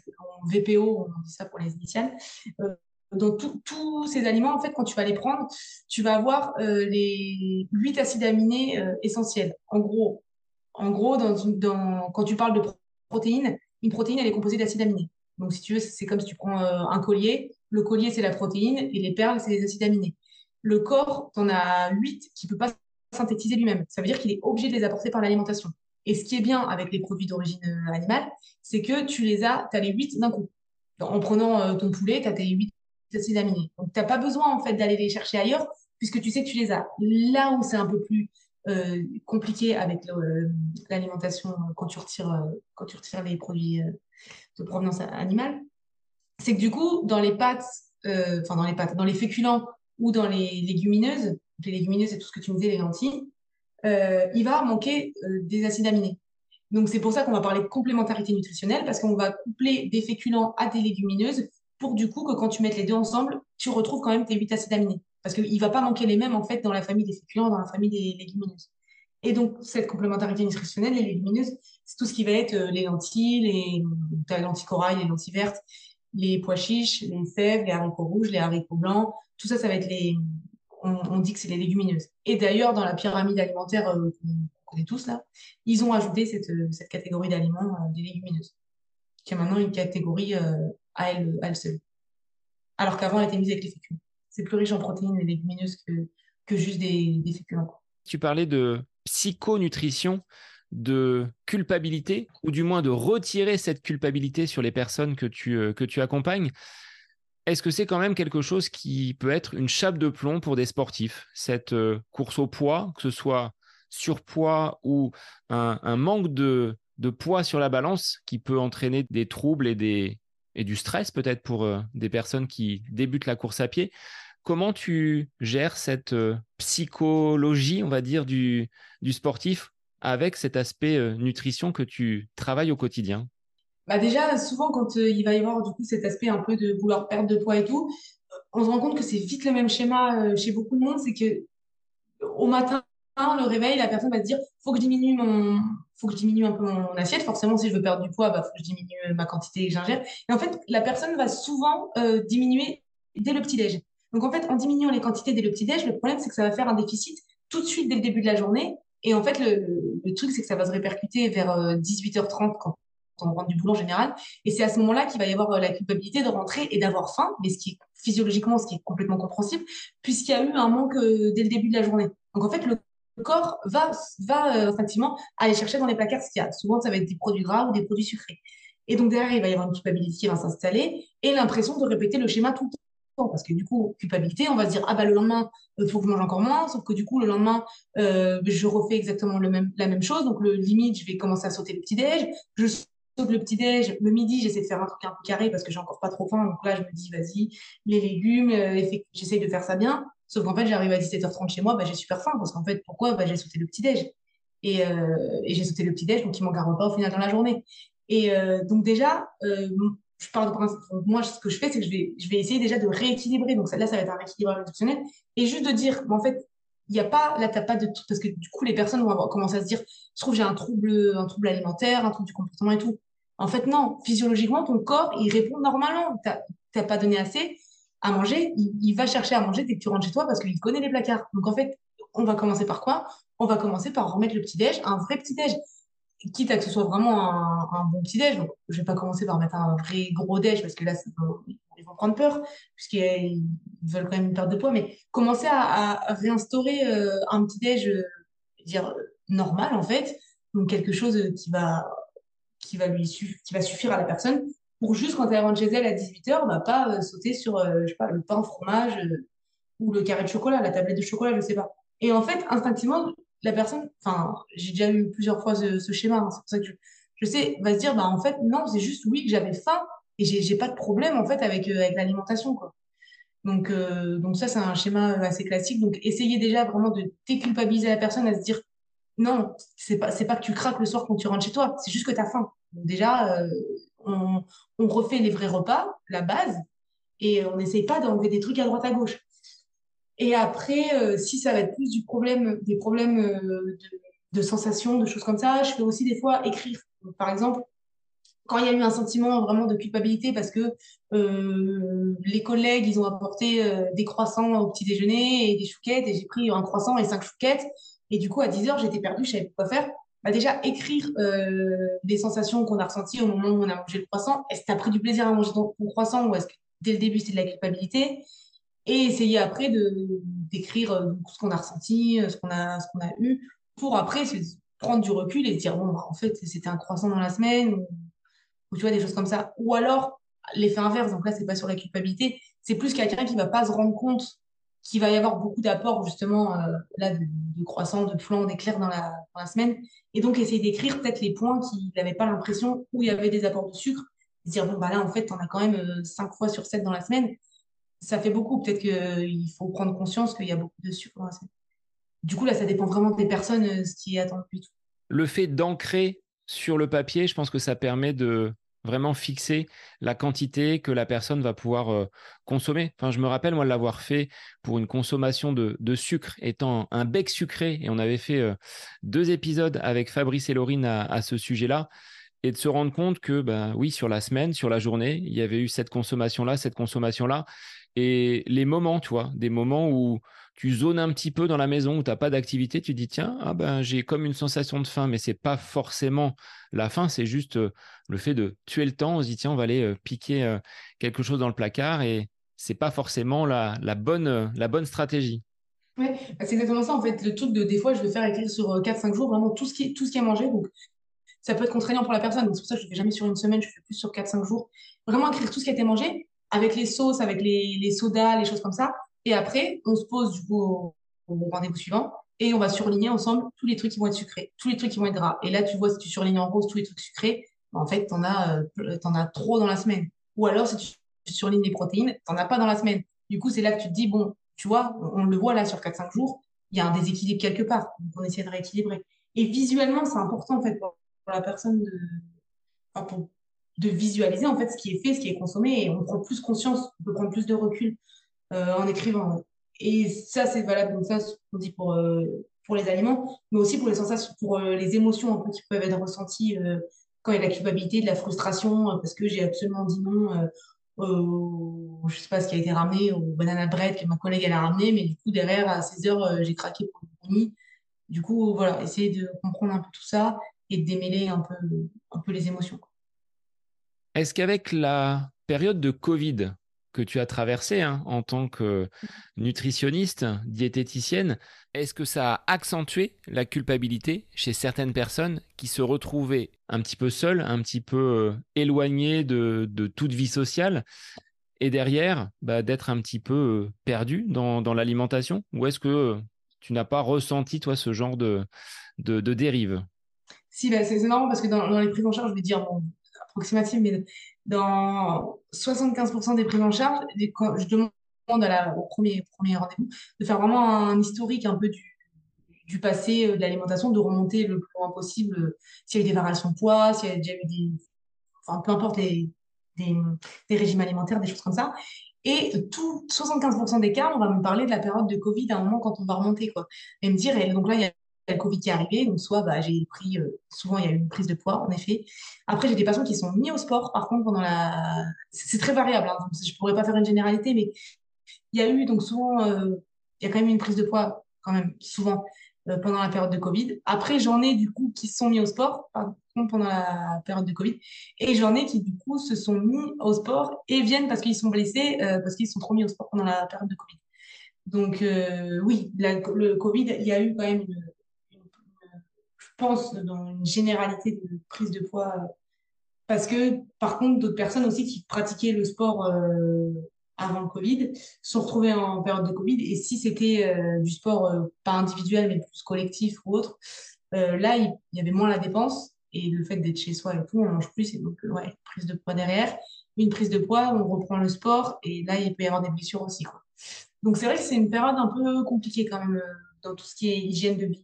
VPO, on dit ça pour les initiales. Euh, donc, tous ces aliments, en fait, quand tu vas les prendre, tu vas avoir euh, les huit acides aminés euh, essentiels. En gros, en gros quand tu parles de protéines, une protéine, elle est composée d'acides aminés. Donc, si tu veux, c'est comme si tu prends un collier. Le collier, c'est la protéine et les perles, c'est les acides aminés. Le corps, tu en as huit qui ne peut pas synthétiser lui-même. Ça veut dire qu'il est obligé de les apporter par l'alimentation. Et ce qui est bien avec les produits d'origine euh, animale, c'est que tu les as, tu as les 8 d'un coup. En prenant euh, ton poulet, tu as tes 8 acides aminés. Donc, tu n'as pas besoin en fait d'aller les chercher ailleurs, puisque tu sais que tu les as. Là où c'est un peu plus euh, compliqué avec l'alimentation quand, tu retires, quand tu retires les produits de provenance animale, c'est que du coup, dans les pâtes, enfin dans les pâtes, dans les féculents ou dans les légumineuses, les légumineuses, c'est tout ce que tu me disais, les lentilles, euh, il va manquer euh, des acides aminés. Donc c'est pour ça qu'on va parler de complémentarité nutritionnelle, parce qu'on va coupler des féculents à des légumineuses pour du coup que quand tu mets les deux ensemble, tu retrouves quand même tes 8 acides aminés. Parce qu'il ne va pas manquer les mêmes en fait dans la famille des féculents, dans la famille des légumineuses. Et donc cette complémentarité nutritionnelle, les légumineuses, c'est tout ce qui va être euh, les lentilles, les, les lentilles corail, les lentilles vertes, les pois chiches, les fèves, les haricots rouges, les haricots blancs. Tout ça, ça va être les, on, dit que c'est les légumineuses. Et d'ailleurs, dans la pyramide alimentaire euh, qu'on connaît tous là, ils ont ajouté cette, euh, catégorie d'aliments euh, des légumineuses, qui est maintenant une catégorie à, elle, à, elle, seule. Alors qu'avant, elle était mise avec les féculents. C'est plus riche en protéines les légumineuses que, que juste des, des. Tu parlais de psychonutrition de culpabilité, ou du moins de retirer cette culpabilité sur les personnes que tu, que tu accompagnes est-ce que c'est quand même quelque chose qui peut être une chape de plomb pour des sportifs, cette euh, course au poids, que ce soit surpoids ou un, manque de, poids sur la balance qui peut entraîner des troubles et, du stress peut-être pour euh, des personnes qui débutent la course à pied? Comment tu gères cette euh, psychologie, on va dire, du sportif avec cet aspect nutrition que tu travailles au quotidien? Bah déjà, souvent, quand euh, il va y avoir du coup cet aspect un peu de vouloir perdre de poids et tout, on se rend compte que c'est vite le même schéma euh, chez beaucoup de monde. C'est que au matin, le réveil, la personne va se dire faut que diminue mon, faut que je diminue un peu mon assiette. Forcément, si je veux perdre du poids, bah faut que je diminue ma quantité que j'ingère. Et en fait, la personne va souvent euh, diminuer dès le petit déj. Donc en fait, en diminuant les quantités dès le petit déj, le problème c'est que ça va faire un déficit tout de suite dès le début de la journée. Et en fait, le, truc c'est que ça va se répercuter vers 18h30 quand on rentre du boulot en général. Et c'est à ce moment-là qu'il va y avoir euh, la culpabilité de rentrer et d'avoir faim, mais ce qui est physiologiquement, ce qui est complètement compréhensible, puisqu'il y a eu un manque euh, dès le début de la journée. Donc en fait, le corps va, va euh, instinctivement aller chercher dans les placards ce qu'il y a. Souvent, ça va être des produits gras ou des produits sucrés. Et donc derrière, il va y avoir une culpabilité qui va s'installer et l'impression de répéter le schéma tout le. Parce que du coup, culpabilité, on va se dire, ah bah le lendemain, il faut que je mange encore moins. Sauf que du coup, le lendemain, je refais exactement la même chose. Donc le limite, je vais commencer à sauter le petit-déj. Je le petit-déj, le midi, j'essaie de faire un truc un peu carré parce que j'ai encore pas trop faim. Donc là, je me dis, vas-y, les légumes, euh, j'essaie de faire ça bien. Sauf qu'en fait, j'arrive à 17h30 chez moi, bah, j'ai super faim parce qu'en fait, pourquoi bah, J'ai sauté le petit-déj? Et, euh, et j'ai sauté le petit-déj, donc il manque un repas au final dans la journée. Et euh, donc déjà, je parle de principe. moi, ce que je fais, c'est que je vais, je vais essayer déjà de rééquilibrer. Donc là, ça va être un rééquilibrage nutritionnel. Et juste de dire, en fait, il n'y a pas, là, t'as pas de parce que du coup, les personnes vont commencer à se dire, je trouve j'ai un trouble, un trouble alimentaire, un trouble du comportement et tout. En fait, non. Physiologiquement, ton corps, il répond normalement. Tu n'as pas donné assez à manger. Il, va chercher à manger dès que tu rentres chez toi parce qu'il connaît les placards. Donc, en fait, on va commencer par quoi? On va commencer par remettre le petit-déj, un vrai petit-déj. Quitte à que ce soit vraiment un, bon petit-déj. Donc, je vais pas commencer par mettre un vrai gros déj parce que là, ils vont prendre peur puisqu'ils veulent quand même perte de poids. Mais commencer à, réinstaurer euh, un petit-déj, euh, dire, normal, en fait. Donc, quelque chose qui va qui va lui suffire à la personne pour juste quand elle rentre chez elle à 18h, on va pas euh, sauter sur euh, je sais le pain, fromage euh, ou le carré de chocolat, la tablette de chocolat, je sais pas. Et en fait, instinctivement, la personne, enfin, j'ai déjà eu plusieurs fois ce, schéma, hein, c'est pour ça que je, sais, va se dire, bah en fait, non, c'est juste oui que j'avais faim et j'ai pas de problème en fait avec, avec l'alimentation, quoi. Donc, ça, c'est un schéma assez classique. Donc, essayez déjà vraiment de déculpabiliser la personne à se dire, non, c'est pas, pas que tu craques le soir quand tu rentres chez toi, c'est juste que tu as faim. déjà, euh, on, refait les vrais repas, la base, et on n'essaye pas d'enlever des trucs à droite à gauche. Et après, euh, si ça va être plus du problème, des problèmes euh, de, sensations, de choses comme ça, je fais aussi des fois écrire. par exemple, quand il y a eu un sentiment vraiment de culpabilité parce que euh, les collègues, ils ont apporté des croissants au petit déjeuner et des chouquettes et j'ai pris un croissant et cinq chouquettes et du coup à 10 heures j'étais perdue, je savais pas quoi faire. Bah déjà écrire les sensations qu'on a ressenties au moment où on a mangé le croissant. Est-ce que tu as pris du plaisir à manger ton, croissant ou est-ce que dès le début c'est de la culpabilité? Et essayer après de d'écrire euh, ce qu'on a ressenti, ce qu'on a ce qu'on a eu pour après prendre du recul et se dire bon bah, en fait c'était un croissant dans la semaine ou tu vois, des choses comme ça. Ou alors, l'effet inverse, donc là, c'est pas sur la culpabilité, c'est plus quelqu'un qui va pas se rendre compte qu'il va y avoir beaucoup d'apports, justement, euh, là, de, croissants, de flancs, d'éclairs dans la, semaine. Et donc, essayer d'écrire peut-être les points qu'il n'avait pas l'impression où il y avait des apports de sucre. Se dire, bon, bah là, en fait, on a quand même 5 euh, fois sur 7 dans la semaine. Ça fait beaucoup. Peut-être qu'il faut prendre conscience qu'il y a beaucoup de sucre. Du coup, là, ça dépend vraiment des personnes, euh, ce qui est attendu. Le fait d'ancrer sur le papier, je pense que ça permet de vraiment fixer la quantité que la personne va pouvoir euh, consommer. Enfin, je me rappelle, moi, l'avoir fait pour une consommation de, sucre étant un bec sucré. Et on avait fait euh, deux épisodes avec Fabrice et Laurine à, ce sujet-là. Et de se rendre compte que, ben, oui, sur la semaine, sur la journée, il y avait eu cette consommation-là, cette consommation-là. Et les moments, tu vois, des moments où tu zones un petit peu dans la maison où tu n'as pas d'activité, tu dis tiens, ah ben, j'ai comme une sensation de faim, mais c'est pas forcément la faim, c'est juste euh, le fait de tuer le temps. On se dit tiens, on va aller euh, piquer euh, quelque chose dans le placard et c'est pas forcément la, bonne, la bonne stratégie. Oui, bah, c'est exactement ça en fait. Le truc de des fois, je vais faire écrire sur 4-5 jours vraiment tout ce qui est, tout ce qui mangé. Donc ça peut être contraignant pour la personne. C'est pour ça que je ne fais jamais sur une semaine, je fais plus sur 4-5 jours. Vraiment écrire tout ce qui a été mangé avec les sauces, avec les, sodas, les choses comme ça. Et après, on se pose au, rendez-vous suivant et on va surligner ensemble tous les trucs qui vont être sucrés, tous les trucs qui vont être gras. Et là, tu vois, si tu surlignes en rose tous les trucs sucrés, en fait, tu en, as, euh, as trop dans la semaine. Ou alors, si tu surlignes les protéines, tu n'en as pas dans la semaine. Du coup, c'est là que tu te dis, bon, tu vois, on, le voit là sur 4-5 jours, il y a un déséquilibre quelque part. Donc, on essaie de rééquilibrer. Et visuellement, c'est important, en fait, pour, la personne de, de visualiser, en fait, ce qui est fait, ce qui est consommé. Et on prend plus conscience, on peut prendre plus de recul euh, en écrivant. Et ça, c'est valable, donc ça, on dit pour, euh, pour les aliments, mais aussi pour les sensations, pour euh, les émotions un peu qui peuvent être ressenties quand il y a de la culpabilité, de la frustration, parce que j'ai absolument dit non euh, je sais pas ce qui a été ramené, au banana bread que ma collègue elle a ramené, mais du coup, derrière, à 16 heures, j'ai craqué pour le nuit. Du coup, voilà, essayer de comprendre un peu tout ça et de démêler un peu, un peu les émotions. Est-ce qu'avec la période de Covid, que tu as traversé hein, en tant que nutritionniste, diététicienne, est-ce que ça a accentué la culpabilité chez certaines personnes qui se retrouvaient un petit peu seules, un petit peu euh, éloignées de, toute vie sociale et derrière bah, d'être un petit peu euh, perdu dans, l'alimentation? Ou est-ce que tu n'as pas ressenti, toi, ce genre de, dérive? Si, bah, c'est marrant parce que dans, les prises en charge, je vais dire approximative, mais dans 75% des prises en charge, je demande au premier, rendez-vous de faire vraiment un historique un peu du, passé euh, de l'alimentation, de remonter le plus loin possible euh, s'il y a eu des variations de poids, s'il y a déjà eu des. Enfin, peu importe les, des, des, régimes alimentaires, des choses comme ça. Et tout, 75% des cas, on va me parler de la période de Covid à un moment quand on va remonter. Quoi. Et me dire, et donc là, il y a le Covid qui est arrivé, donc soit bah, j'ai pris, euh, souvent il y a eu une prise de poids, en effet. Après, j'ai des patients qui sont mis au sport, par contre, pendant la. C'est très variable, hein, je ne pourrais pas faire une généralité, mais il y a eu donc souvent, euh, il y a quand même une prise de poids, quand même, souvent, euh, pendant la période de Covid. Après, j'en ai du coup qui se sont mis au sport, par contre, pendant la période de Covid, et j'en ai qui du coup se sont mis au sport et viennent parce qu'ils sont blessés, parce qu'ils sont trop mis au sport pendant la période de Covid. Donc, oui, le Covid, il y a eu quand même une pense, dans une généralité de prise de poids. Parce que, par contre, d'autres personnes aussi qui pratiquaient le sport euh, avant le Covid sont retrouvées en période de Covid. Et si c'était euh, du sport euh, pas individuel, mais plus collectif ou autre, là, il y, avait moins la dépense. Et le fait d'être chez soi et tout, on mange plus. Et donc, ouais, prise de poids derrière. Une prise de poids, on reprend le sport. Et là, il peut y avoir des blessures aussi. Donc, c'est vrai que c'est une période un peu compliquée quand même dans tout ce qui est hygiène de vie.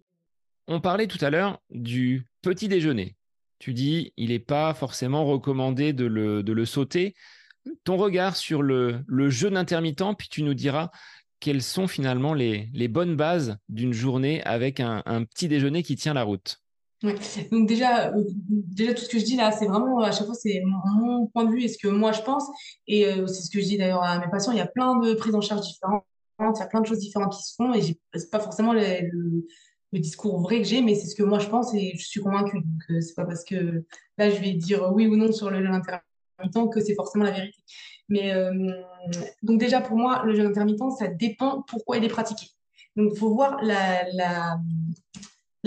On parlait tout à l'heure du petit déjeuner. Tu dis, il n'est pas forcément recommandé de le, sauter. Ton regard sur le, jeûne intermittent, puis tu nous diras quelles sont finalement les, bonnes bases d'une journée avec un, petit déjeuner qui tient la route. Donc déjà, euh, déjà, tout ce que je dis là, c'est vraiment, à chaque fois, c'est mon, point de vue et ce que moi je pense. Et euh, c'est ce que je dis d'ailleurs à mes patients. Il y a plein de prises en charge différentes, il y a plein de choses différentes qui se font. Et c'est pas forcément le, le, discours vrai que j'ai, mais c'est ce que moi je pense et je suis convaincue. Donc euh, c'est pas parce que là, je vais dire oui ou non sur le jeûne intermittent que c'est forcément la vérité. Mais donc déjà, pour moi, le jeûne intermittent, ça dépend pourquoi il est pratiqué. Donc il faut voir la,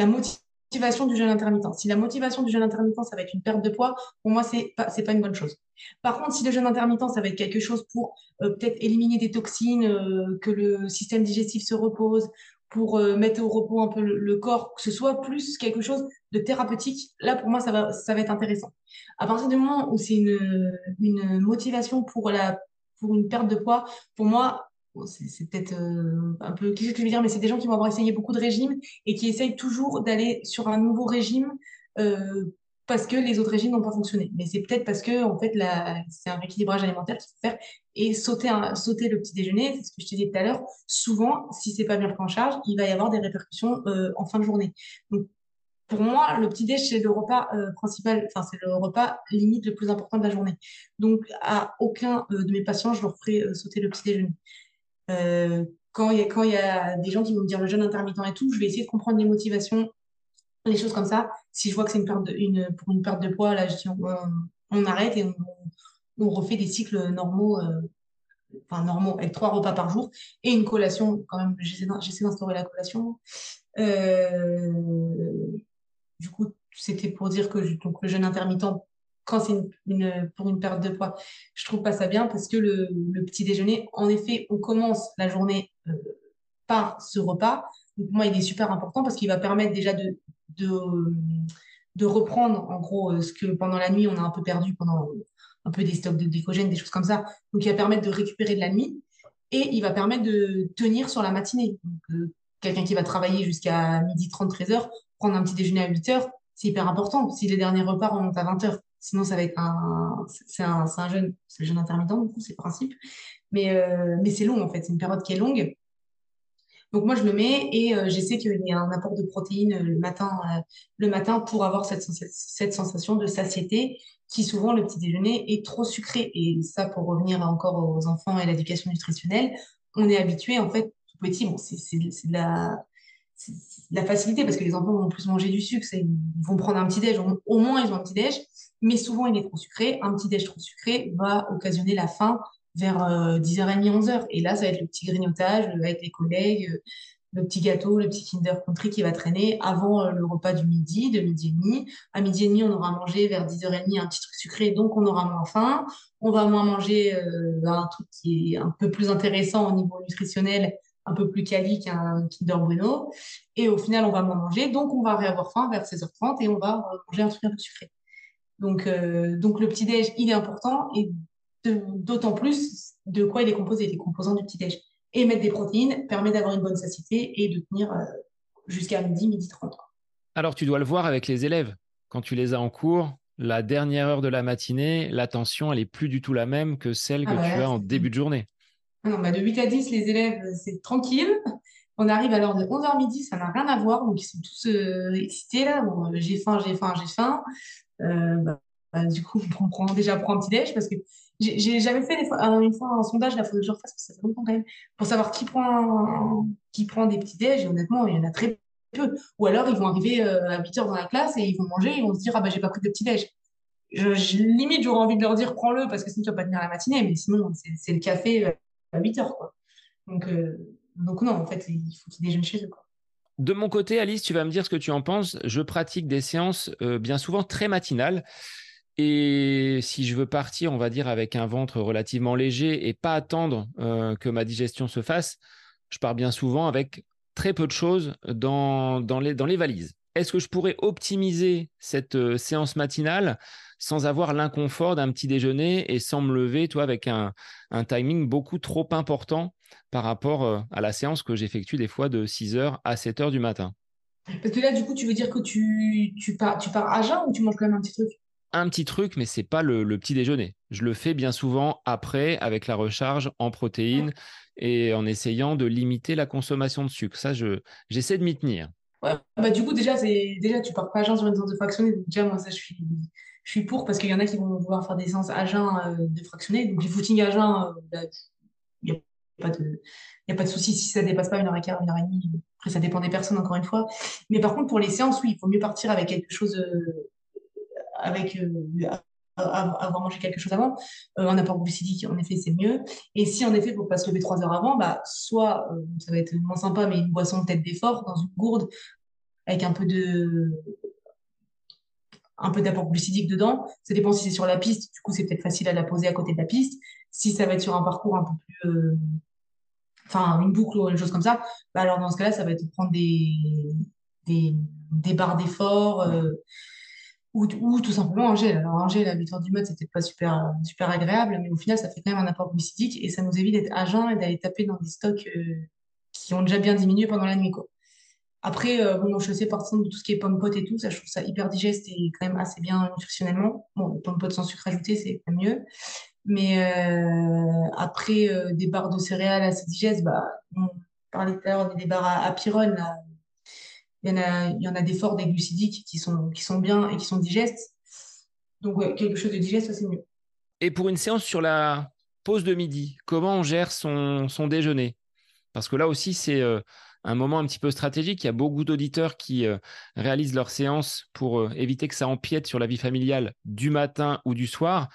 motivation du jeûne intermittent. Si la motivation du jeûne intermittent, ça va être une perte de poids, pour moi, c'est pas, pas une bonne chose. Par contre, si le jeûne intermittent, ça va être quelque chose pour euh, peut-être éliminer des toxines, euh, que le système digestif se repose, pour euh, mettre au repos un peu le, corps, que ce soit plus quelque chose de thérapeutique, là, pour moi, ça va, ça va être intéressant. À partir du moment où c'est une, une motivation pour, la, pour une perte de poids, pour moi, c'est peut-être euh, un peu cliché ce que je veux dire, mais c'est des gens qui vont avoir essayé beaucoup de régimes et qui essayent toujours d'aller sur un nouveau régime euh, parce que les autres régimes n'ont pas fonctionné. Mais c'est peut-être parce que en fait, c'est un rééquilibrage alimentaire qu'il faut faire et sauter, sauter le petit déjeuner, c'est ce que je te disais tout à l'heure. Souvent, si c'est pas bien pris en charge, il va y avoir des répercussions euh, en fin de journée. Donc, pour moi, le petit déj, c'est le repas principal, enfin, c'est le repas limite le plus important de la journée. Donc, à aucun de mes patients, je leur ferai sauter le petit déjeuner. Euh, quand il y y a des gens qui vont me dire le jeûne intermittent et tout, je vais essayer de comprendre les motivations, les choses comme ça. Si je vois que c'est une perte de, une, pour une perte de poids, là, on, arrête et on, refait des cycles normaux, euh, enfin normaux, avec trois repas par jour et une collation. Quand même, j'essaie d'instaurer la collation. Euh, du coup, c'était pour dire que donc, le jeûne intermittent quand c'est une, pour une perte de poids. Je trouve pas ça bien parce que le, petit déjeuner, en effet, on commence la journée euh, par ce repas. pour moi, il est super important parce qu'il va permettre déjà de, de, de, reprendre, en gros, euh, ce que pendant la nuit, on a un peu perdu pendant un peu des stocks de glycogène, des choses comme ça. Donc, il va permettre de récupérer de la nuit et il va permettre de tenir sur la matinée. Euh, quelqu'un qui va travailler jusqu'à midi 30, 13 heures, prendre un petit déjeuner à 8 heures, c'est hyper important. Si les derniers repas remontent à 20 heures, Sinon, ça va être un, c'est un, un jeûne, c'est le jeûne intermittent, du c'est le principe. Mais, euh, mais c'est long, en fait. C'est une période qui est longue. Donc, moi, je le mets et euh, j'essaie qu'il y ait un apport de protéines euh, le matin, le matin pour avoir cette, sensation de satiété qui, souvent, le petit déjeuner est trop sucré. Et ça, pour revenir encore aux enfants et l'éducation nutritionnelle, on est habitué, en fait, tout petit, bon, c'est de la la facilité parce que les enfants vont plus manger du sucre, ils vont prendre un petit déj, au moins ils ont un petit déj, mais souvent il est trop sucré. Un petit déj trop sucré va occasionner la faim vers 10h30, 11h. Et là, ça va être le petit grignotage avec les collègues, euh, le petit gâteau, le petit Kinder Country qui va traîner avant euh, le repas du midi, de midi et demi. À midi et demi, on aura mangé vers 10h30 un petit truc sucré, donc on aura moins faim. On va moins manger euh, un truc qui est un peu plus intéressant au niveau nutritionnel, un peu plus quali qu'un Kinder Bueno. Et au final, on va moins manger, donc on va réavoir faim vers 16h30 et on va manger un truc un peu sucré. Donc, euh, donc le petit-déj, il est important d'autant plus de quoi il est composé, les composants du petit-déj. Et mettre des protéines permet d'avoir une bonne satiété et de tenir euh, jusqu'à midi, midi 30. Alors, tu dois le voir avec les élèves. Quand tu les as en cours, la dernière heure de la matinée, l'attention, elle est plus du tout la même que celle que ah tu as en début de journée. Ah non, bah de 8 à 10, les élèves, c'est tranquille. On arrive à l'heure de 11h midi, ça n'a rien à voir. Donc, ils sont tous euh, excités là. Bon, j'ai faim, j'ai faim, j'ai faim. Euh, bah, bah, du coup, on prend déjà pour un petit déj parce que j'ai jamais fait des fois, une fois un sondage, la faut que je refasse parce que ça fait longtemps quand même, pour savoir qui prend, qui prend des petits déj. Et honnêtement, il y en a très peu. Ou alors, ils vont arriver euh, à 8 heures dans la classe et ils vont manger et ils vont se dire, ah bah, j'ai pas pris de petit déj. Je, limite, j'aurais envie de leur dire, prends-le parce que sinon, tu vas pas tenir la matinée. Mais sinon, c'est le café euh, à 8 heures, quoi. Donc, donc non, en fait, il faut qu'ils déjeunent chez eux. De mon côté, Alice, tu vas me dire ce que tu en penses. Je pratique des séances euh, bien souvent très matinales. Et si je veux partir, on va dire, avec un ventre relativement léger et pas attendre euh, que ma digestion se fasse, je pars bien souvent avec très peu de choses dans, dans, les, dans les valises. Est-ce que je pourrais optimiser cette euh, séance matinale sans avoir l'inconfort d'un petit déjeuner et sans me lever, toi, avec un, timing beaucoup trop important par rapport euh, à la séance que j'effectue des fois de 6h à 7h du matin? Parce que là, du coup, tu veux dire que tu, tu, pars, tu pars à jeun ou tu manges quand même un petit truc? Un petit truc, mais c'est pas le, petit déjeuner. Je le fais bien souvent après avec la recharge en protéines et en essayant de limiter la consommation de sucre. Ça, je, j'essaie de m'y tenir. bah, du coup, déjà, c'est, déjà, tu pars pas à jeun sur une séance de fractionné. Donc, déjà, moi, ça, je suis, je suis pour parce qu'il y en a qui vont vouloir faire des séances à jeun euh, de fractionné. Donc, du footing à jeun, il bah, n'y a pas de, y a pas de souci si ça dépasse pas une heure et quart, une heure et demie. Après, ça dépend des personnes, encore une fois. Mais par contre, pour les séances, oui, il faut mieux partir avec quelque chose, euh, avec, avoir mangé quelque chose avant. Euh, un apport glucidique, en effet, c'est mieux. Et si en effet, faut pas se lever trois heures avant, bah, soit euh, ça va être moins sympa, mais une boisson de tête d'effort dans une gourde avec un peu de un peu d'apport glucidique dedans. Ça dépend si c'est sur la piste. Du coup, c'est peut-être facile à la poser à côté de la piste. Si ça va être sur un parcours un peu plus, euh, enfin, une boucle ou une chose comme ça, bah alors dans ce cas-là, ça va être prendre des, des, des barres d'effort, euh, ou, tout simplement un gel. Alors un gel à 8 heures du mat, c'était pas super, super agréable, mais au final, ça fait quand même un apport glucidique et ça nous évite d'être jeun et d'aller taper dans des stocks euh, qui ont déjà bien diminué pendant la nuit. Après, euh, bon, je suis assez partisane de tout ce qui est pomme pote et tout, ça, je trouve ça hyper digeste et quand même assez bien nutritionnellement. Bon, les pommes potes sans sucre ajouté, c'est pas mieux. Mais euh, après, des barres de céréales assez digestes, bah, on parlait tout à l'heure des barres à, à pyrone, là, il y en a, il y en a des forts, des glucidiques qui sont, qui sont bien et qui sont digestes. Donc, quelque chose de digeste, c'est mieux. Et pour une séance sur la pause de midi, comment on gère son, son déjeuner? Parce que là aussi, c'est euh, un moment un petit peu stratégique. Il y a beaucoup d'auditeurs qui euh, réalisent leur séance pour euh, éviter que ça empiète sur la vie familiale du matin ou du soir.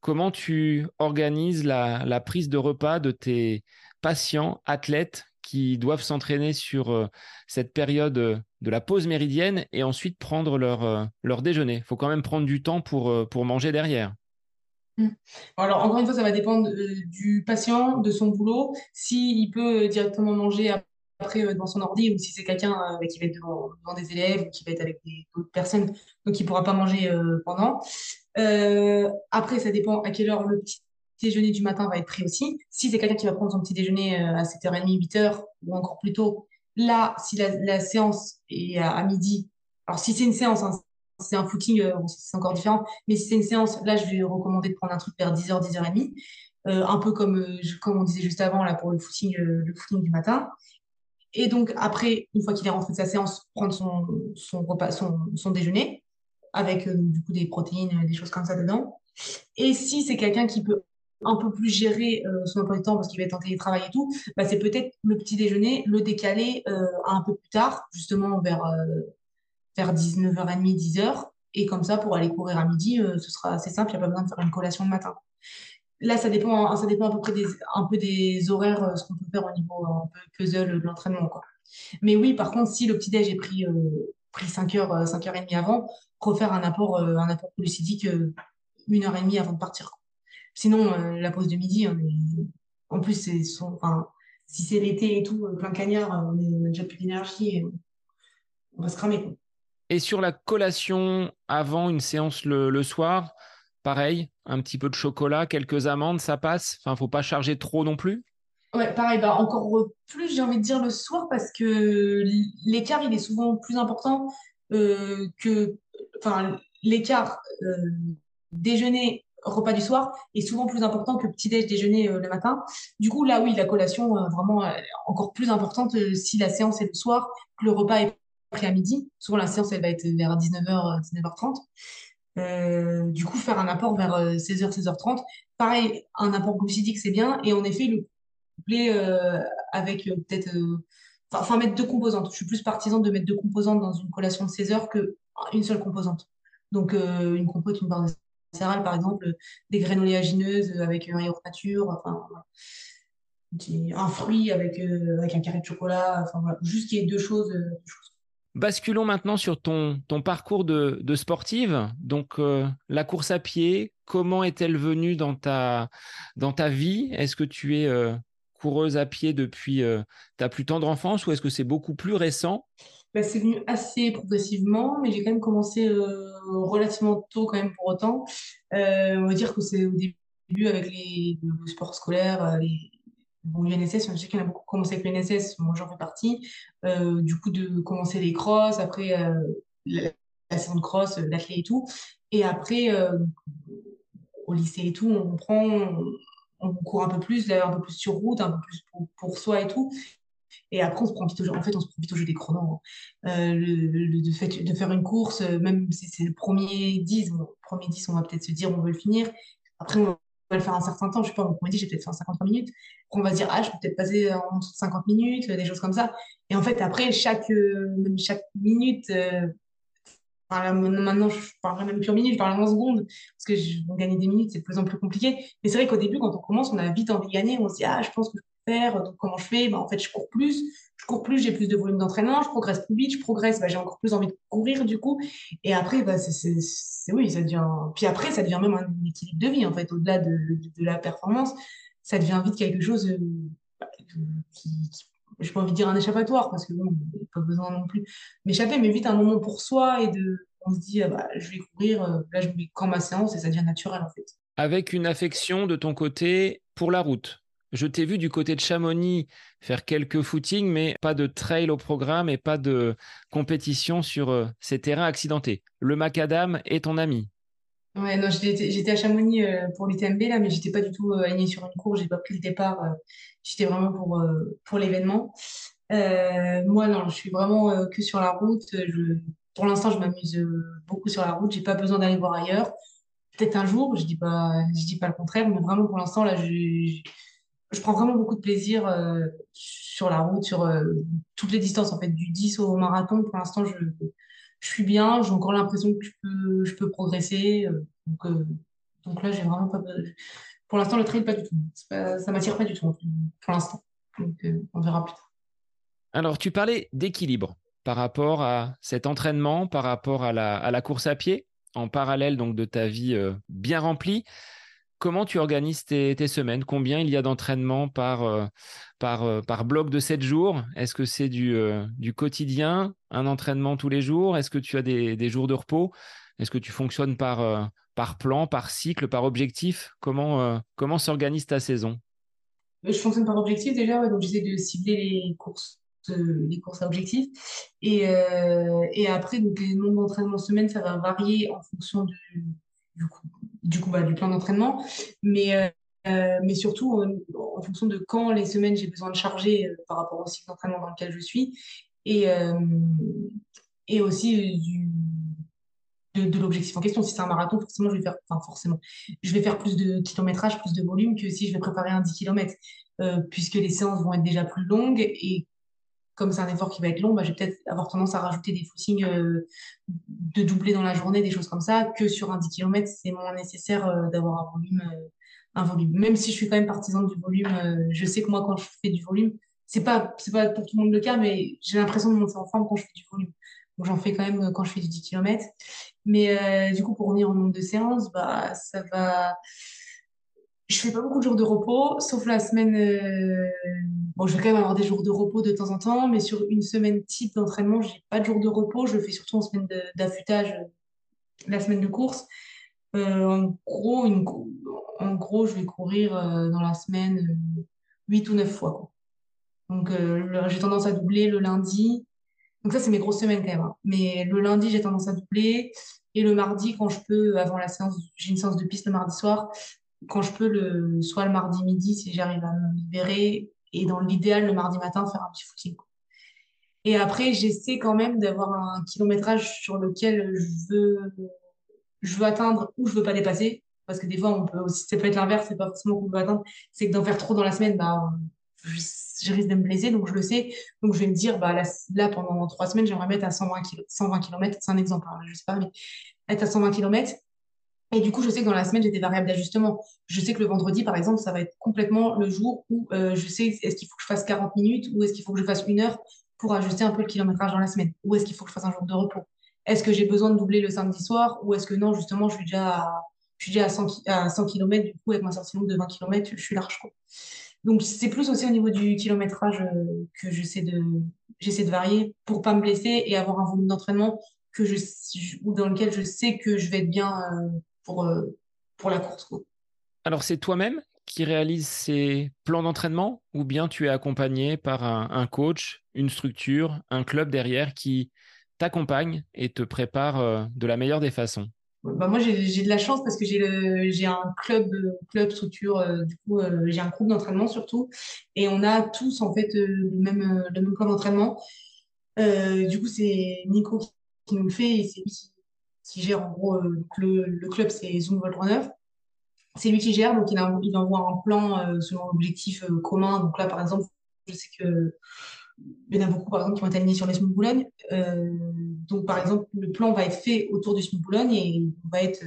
Comment tu organises la, la prise de repas de tes patients, athlètes qui doivent s'entraîner sur euh, cette période euh, de la pause méridienne et ensuite prendre leur, euh, leur déjeuner. Il faut quand même prendre du temps pour, pour manger derrière. Mmh. Alors, encore une fois, ça va dépendre du patient, de son boulot, s'il peut directement manger après dans son ordi ou si c'est quelqu'un qui va être devant, des élèves ou qui va être avec d'autres personnes, donc il ne pourra pas manger pendant. après, ça dépend à quelle heure le petit déjeuner du matin va être pris aussi. Si c'est quelqu'un qui va prendre son petit déjeuner euh, à 7h30, 8h ou encore plus tôt, là, si la, séance est à, midi, alors si c'est une séance, hein, c'est un footing, euh, c'est encore différent, mais si c'est une séance, là, je vais recommander de prendre un truc vers 10h, 10h30, euh, un peu comme, comme on disait juste avant, là, pour le footing, le footing du matin. Et donc, après, une fois qu'il est rentré de sa séance, prendre son, son repas, son, son déjeuner, avec du coup des protéines, des choses comme ça dedans. Et si c'est quelqu'un qui peut un peu plus gérer euh, son emploi du temps parce qu'il va être en télétravail et tout, bah, c'est peut-être le petit déjeuner, le décaler euh, un peu plus tard, justement vers, euh, vers 19h30, 10h. Et comme ça, pour aller courir à midi, ce sera assez simple, il n'y a pas besoin de faire une collation le matin. Là, ça dépend, hein, ça dépend à peu près des, un peu des horaires, ce qu'on peut faire au niveau puzzle de l'entraînement. Quoi. Mais oui, par contre, si le petit déj est pris, pris 5h, 5h30 avant, refaire un apport, un apport glucidique une heure et demie avant de partir. Sinon, euh, la pause de midi, en plus, c'est enfin, si c'est l'été et tout, euh, plein cagnard, euh, on n'a déjà plus d'énergie et on va se cramer. Et sur la collation avant une séance le, soir, pareil, un petit peu de chocolat, quelques amandes, ça passe? Enfin, faut pas charger trop non plus? Ouais, pareil, bah, encore plus, j'ai envie de dire le soir parce que l'écart, il est souvent plus important que, enfin, l'écart déjeuner repas du soir est souvent plus important que petit-déj déjeuner euh, le matin. Du coup, là, oui, la collation, euh, vraiment euh, encore plus importante si la séance est le soir, que le repas est pris à midi. Souvent, la séance, elle va être vers 19h, 19h30. du coup, faire un apport vers 16h, 16h30. Pareil, un apport glucidique, c'est bien. Et en effet, le couplet avec peut-être... Enfin, mettre deux composantes. Je suis plus partisan de mettre deux composantes dans une collation de 16 heures qu'une seule composante. Donc, une compote, une barre de par exemple, des grénoléagineuses avec un yaourt nature, enfin, un fruit avec, euh, avec un carré de chocolat, enfin voilà, juste qu'il y ait deux choses, euh, Basculons maintenant sur ton, ton parcours de, sportive. Donc, euh, la course à pied, comment est-elle venue dans ta, dans ta vie? Est-ce que tu es coureuse à pied depuis ta plus tendre enfance ou est-ce que c'est beaucoup plus récent? Bah, c'est venu assez progressivement, mais j'ai quand même commencé euh, relativement tôt quand même pour autant. Euh, on va dire que c'est au début avec les, le sport scolaire, euh, les, bon, l'UNSS, je sais qu'il y en a beaucoup commencé avec l'UNSS, moi j'en fais partie. du coup, de commencer les crosses, après la, saison de cross, l'athlète et tout. Et après, au lycée et tout, on prend, on, court un peu plus, un peu plus sur route, un peu plus pour soi et tout. Et après, on se prend vite au, en fait, on se prend vite au jeu des chronos. Hein. Euh, le, fait de faire une course, euh, même si c'est le premier 10, le premier 10, on va peut-être se dire on veut le finir. Après, on va le faire un certain temps. Je sais pas, mon premier 10, j'ai peut-être fait en 53 minutes. Après, on va se dire, ah, je peux peut-être passer en 50 minutes, des choses comme ça. Et en fait, après, chaque, chaque minute, maintenant, je parlerai même plus en minutes, je parle en secondes, parce que je, gagner des minutes, c'est de plus en plus compliqué. Mais c'est vrai qu'au début, quand on commence, on a vite envie de gagner, on se dit, ah, je pense que je donc comment je fais bah, En fait, je cours plus, je cours plus, j'ai plus de volume d'entraînement, je progresse plus vite, je progresse, bah, j'ai encore plus envie de courir, du coup. Et après, bah, c'est, oui, ça devient. Puis après, ça devient même un équilibre de vie, en fait, au-delà de, la performance, ça devient vite quelque chose euh, qui, je pas envie de dire un échappatoire parce que bon, pas besoin non plus m'échapper, mais vite un moment pour soi et de, on se dit, ah bah, je vais courir, euh, là je mets quand ma séance et ça devient naturel en fait. Avec une affection de ton côté pour la route. Je t'ai vu du côté de Chamonix faire quelques footings, mais pas de trail au programme et pas de compétition sur euh, ces terrains accidentés. Le macadam est ton ami. Ouais, non, j'étais à Chamonix euh, pour l'UTMB, là, mais j'étais pas du tout alignée sur une course, j'ai pas pris le départ, j'étais vraiment pour, pour l'événement. moi, non, je suis vraiment que sur la route. Pour l'instant, je m'amuse beaucoup sur la route. J'ai pas besoin d'aller voir ailleurs. Peut-être un jour, je dis pas, je dis pas le contraire, mais vraiment pour l'instant, là, je, prends vraiment beaucoup de plaisir sur la route, sur toutes les distances, en fait, du 10 au marathon. Pour l'instant, je, je suis bien, j'ai encore l'impression que je peux, je progresser. Euh, donc, euh, là, j'ai vraiment pas. Pour l'instant, le trail, pas du tout. Pas, ça m'attire pas du tout, pour l'instant. Euh, on verra plus tard. Alors, tu parlais d'équilibre par rapport à cet entraînement, par rapport à la, à la course à pied, en parallèle donc de ta vie bien remplie. Comment tu organises tes, semaines? Combien il y a d'entraînement par, euh, par, euh, par bloc de 7 jours? Est-ce que c'est du, euh, du quotidien, un entraînement tous les jours? Est-ce que tu as des, jours de repos? Est-ce que tu fonctionnes par, par plan, par cycle, par objectif? Comment, comment s'organise ta saison? Je fonctionne par objectif déjà, donc j'essaie de cibler les courses les courses à objectif. Et, et après, donc, les nombres d'entraînement semaine, ça va varier en fonction du, du, coup, du coup, bah, du plan d'entraînement, mais, euh, euh, mais surtout en, fonction de quand les semaines j'ai besoin de charger euh, par rapport au cycle d'entraînement dans lequel je suis et, et aussi du, de, l'objectif en question. Si c'est un marathon, forcément, je vais faire, enfin, forcément, je vais faire plus de kilométrage, plus de volume que si je vais préparer un 10 km, puisque les séances vont être déjà plus longues et comme c'est un effort qui va être long, bah, je vais peut-être avoir tendance à rajouter des footings euh, de doubler dans la journée, des choses comme ça, que sur un 10 km, c'est moins nécessaire euh, d'avoir un volume, euh, un volume. Même si je suis quand même partisane du volume, je sais que moi, quand je fais du volume, c'est pas, c'est pas pour tout le monde le cas, mais j'ai l'impression de monter en forme quand je fais du volume. Donc j'en fais quand même quand je fais du 10 km. Mais du coup, pour revenir au nombre de séances, bah, ça va je fais pas beaucoup de jours de repos, sauf la semaine. Euh, bon, je vais quand même avoir des jours de repos de temps en temps, mais sur une semaine type d'entraînement, j'ai pas de jours de repos. Je le fais surtout en semaine d'affûtage, euh, la semaine de course. Euh, en gros, en gros, je vais courir dans la semaine 8 ou 9 fois. Donc, j'ai tendance à doubler le lundi. Donc, ça, c'est mes grosses semaines quand même. Hein. Mais le lundi, j'ai tendance à doubler. Et le mardi, quand je peux, avant la séance, j'ai une séance de piste le mardi soir quand je peux, le, soit le mardi midi, si j'arrive à me libérer, et dans l'idéal, le mardi matin, faire un petit footing. Et après, j'essaie quand même d'avoir un kilométrage sur lequel je veux, je veux atteindre ou je veux pas dépasser. Parce que des fois, on peut aussi, ça peut être l'inverse, c'est pas forcément qu'on veut atteindre, c'est que d'en faire trop dans la semaine, bah, je, risque de me blesser, donc je le sais. Donc je vais me dire, bah, là, pendant trois semaines, j'aimerais mettre à 120, 120 km, c'est un exemple, hein, je sais pas, mais être à 120 km. Et du coup, je sais que dans la semaine, j'ai des variables d'ajustement. Je sais que le vendredi, par exemple, ça va être complètement le jour où euh, je sais est-ce qu'il faut que je fasse 40 minutes ou est-ce qu'il faut que je fasse une heure pour ajuster un peu le kilométrage dans la semaine ou est-ce qu'il faut que je fasse un jour de repos. Est-ce que j'ai besoin de doubler le samedi soir ou est-ce que non, justement, je suis déjà à, je suis déjà à 100, à 100 km, du coup, avec ma sortie longue de 20 km, je suis large. Quoi. Donc, c'est plus aussi au niveau du kilométrage euh, que j'essaie de, j'essaie de varier pour pas me blesser et avoir un volume d'entraînement que je, ou dans lequel je sais que je vais être bien euh, pour, euh, pour la course. Alors, c'est toi-même qui réalise ces plans d'entraînement ou bien tu es accompagné par un, coach, une structure, un club derrière qui t'accompagne et te prépare euh, de la meilleure des façons? Bah moi, j'ai de la chance parce que j'ai un club, club structure, euh, du coup, euh, j'ai un groupe d'entraînement surtout. Et on a tous, en fait, euh, le même, le même plan d'entraînement. du coup, c'est Nico qui nous le fait et c'est lui qui, gère, en gros, le, le, club, c'est Zoom Volt C'est lui qui gère, donc il, envoie un plan selon l'objectif commun. Donc là, par exemple, je sais que il y en a beaucoup, par exemple, qui vont être alignés sur les Smooth Boulogne. Euh, donc, par exemple, le plan va être fait autour du Smooth Boulogne et on va être,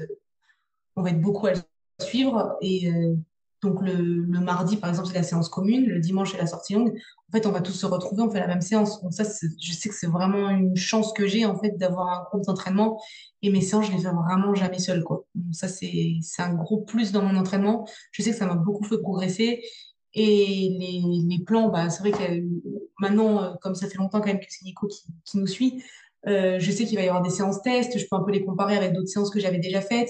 on va être beaucoup à le suivre. Et euh, donc, le, le, mardi, par exemple, c'est la séance commune. Le dimanche, c'est la sortie longue. En fait, on va tous se retrouver, on fait la même séance. Donc, ça, je sais que c'est vraiment une chance que j'ai, en fait, d'avoir un groupe d'entraînement. Et mes séances, je les fais vraiment jamais seule, quoi. Donc, ça, c'est un gros plus dans mon entraînement. Je sais que ça m'a beaucoup fait progresser. Et les, les plans, bah, c'est vrai que maintenant, euh, comme ça fait longtemps quand même que c'est Nico qui, qui, nous suit, euh, je sais qu'il va y avoir des séances tests, je peux un peu les comparer avec d'autres séances que j'avais déjà faites,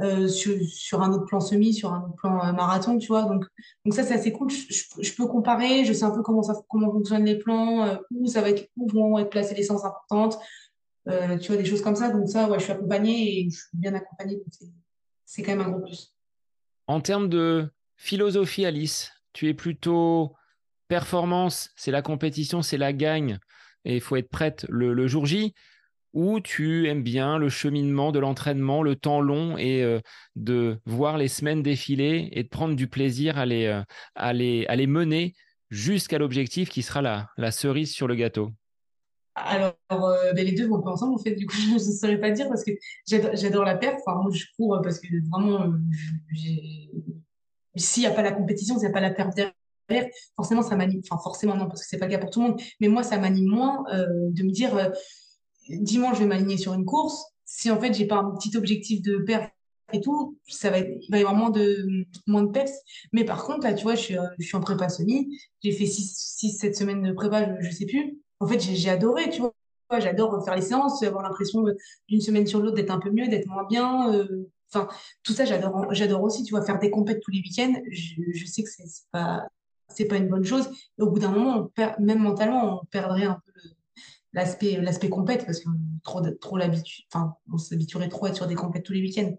euh, sur, un autre plan semi, sur un autre plan euh, marathon, tu vois. Donc, donc ça, c'est assez cool. Je, je, peux comparer, je sais un peu comment, ça, comment fonctionnent les plans, euh, où, ça va être, où vont être placées les séances importantes, tu vois, des choses comme ça. Donc ça, ouais, je suis accompagnée et je suis bien accompagnée. C'est quand même un gros plus. En termes de philosophie, Alice, tu es plutôt performance, c'est la compétition, c'est la gagne, et il faut être prête le, jour J, ou tu aimes bien le cheminement de l'entraînement, le temps long, et euh, de voir les semaines défiler et de prendre du plaisir à les, euh, à les, mener jusqu'à l'objectif qui sera la, la cerise sur le gâteau alors, euh, ben, les deux vont pas ensemble, en fait. Du coup, je ne saurais pas dire parce que j'adore la perte. Enfin, moi, je cours parce que vraiment, s'il n'y a pas la compétition, s'il n'y a pas la perte derrière, forcément, ça m'anime. Enfin, forcément, non, parce que c'est pas le cas pour tout le monde. Mais moi, ça m'anime moins de me dire, dimanche, je vais m'aligner sur une course. Si en fait, j'ai pas un petit objectif de perte et tout, ça va être, il va y avoir moins de, moins de peps. Mais par contre, là, tu vois, je suis, euh, en prépa semi. J'ai fait 6, 7 semaines de prépa, je, je sais plus. En fait, j'ai adoré, tu vois. J'adore faire les séances, avoir l'impression d'une semaine sur l'autre d'être un peu mieux, d'être moins bien. Euh, Enfin, tout ça, j'adore, aussi, tu vois, faire des compètes tous les week-ends. Je, sais que c'est pas, c'est pas une bonne chose. Au bout d'un moment, même mentalement, on perdrait un peu l'aspect, l'aspect compète parce que trop, trop l'habitude, enfin, on s'habituerait trop à être sur des compètes tous les week-ends.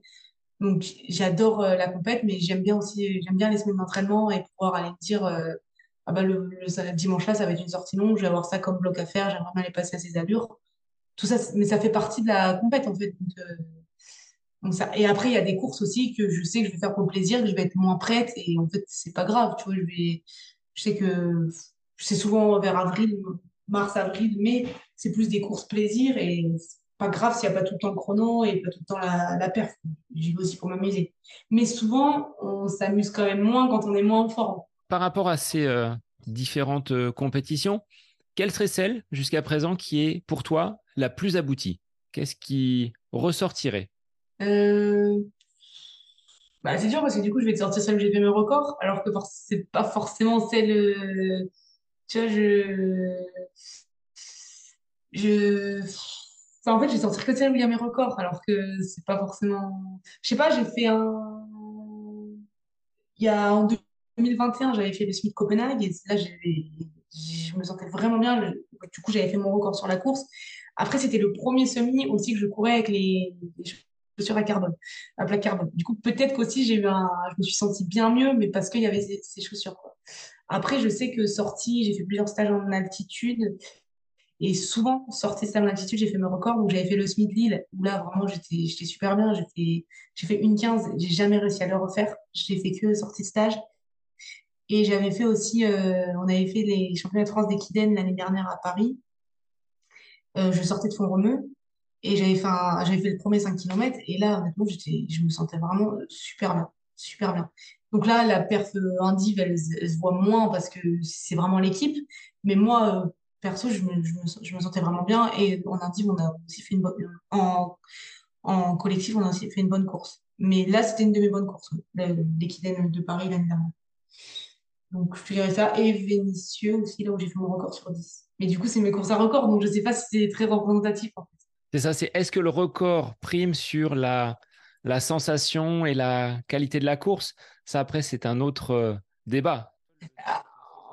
Donc, j'adore euh, la compète, mais j'aime bien aussi, j'aime bien les semaines d'entraînement et pouvoir aller me dire, euh, ah bah, le, dimanche là, ça va être une sortie longue, je vais avoir ça comme bloc à faire, j'aimerais bien aller passer à ces allures. Tout ça, mais ça fait partie de la compète, en fait. Donc, euh, et après, il y a des courses aussi que je sais que je vais faire pour plaisir, que je vais être moins prête. Et en fait, c'est pas grave. Tu vois, je sais que c'est souvent vers avril, mars, avril, mais c'est plus des courses plaisir. Et pas grave s'il n'y a pas tout le temps le chrono et pas tout le temps la, la perf. J'y vais aussi pour m'amuser. Mais souvent, on s'amuse quand même moins quand on est moins en forme. Par rapport à ces euh, différentes euh, compétitions, quelle serait celle jusqu'à présent qui est pour toi la plus aboutie? Qu'est-ce qui ressortirait? Euh... Bah, c'est dur parce que du coup, je vais te sortir celle où j'ai fait mes records, alors que c'est pas forcément celle. Tu vois, je. Je. En fait, je vais sortir que celle où il y mes records, alors que c'est pas forcément. Je sais pas, j'ai fait un. Il y a en 2021, j'avais fait le Smith Copenhague et là, je me sentais vraiment bien. Du coup, j'avais fait mon record sur la course. Après, c'était le premier semi aussi que je courais avec les, chaussures à carbone, à plaque carbone. Du coup, peut-être qu'aussi j'ai je me suis sentie bien mieux, mais parce qu'il y avait ces, chaussures. Quoi. Après, je sais que sortie, j'ai fait plusieurs stages en altitude. Et souvent, sortie stage en altitude, j'ai fait mes records. Donc, j'avais fait le Smith Lille, où là, vraiment, j'étais, super bien. J'ai fait, une 15, j'ai jamais réussi à le refaire. J'ai fait que sortie de stage. Et j'avais fait aussi, euh, on avait fait les championnats de France d'équidène l'année dernière à Paris. Euh, je sortais de Font-Romeu et j'avais fait, fait le premier 5 km. Et là, honnêtement, je me sentais vraiment super bien. Super bien. Donc là, la perf indiv, elle, elle, se voit moins parce que c'est vraiment l'équipe. Mais moi, euh, perso, je me, sentais vraiment bien. Et en indiv, on a aussi fait une bonne. En, en collectif, on a aussi fait une bonne course. Mais là, c'était une de mes bonnes courses, l'équidène de Paris l'année dernière. Donc, je dirais ça. Et Vénitieux aussi, là où j'ai fait mon record sur 10. Mais du coup, c'est mes courses à record, donc je ne sais pas si c'est très représentatif. C'est ça, c'est est-ce que le record prime sur la sensation et la qualité de la course? Ça, après, c'est un autre euh, débat.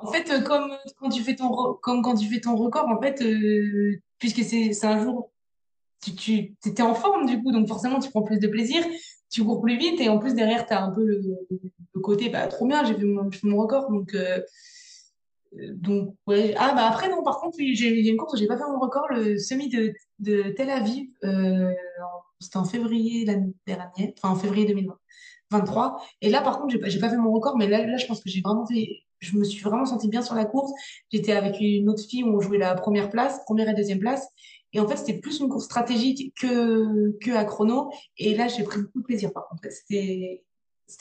En fait, euh, comme quand tu fais ton, comme quand tu fais ton record, en fait, euh, puisque c'est un jour tu, tu étais en forme du coup, donc forcément tu prends plus de plaisir, tu cours plus vite et en plus derrière tu as un peu le, côté bah trop bien, j'ai fait mon, record donc euh, donc ouais ah bah après non par contre j'ai une course où j'ai pas fait mon record le semi de, Tel Aviv euh, c'était en février l'année dernière en février 2023 et là par contre j'ai pas pas fait mon record mais là là je pense que j'ai vraiment fait je me suis vraiment sentie bien sur la course j'étais avec une autre fille où on jouait la première place première et deuxième place et en fait, c'était plus une course stratégique que, que à chrono. Et là, j'ai pris beaucoup de plaisir, par contre. C'était,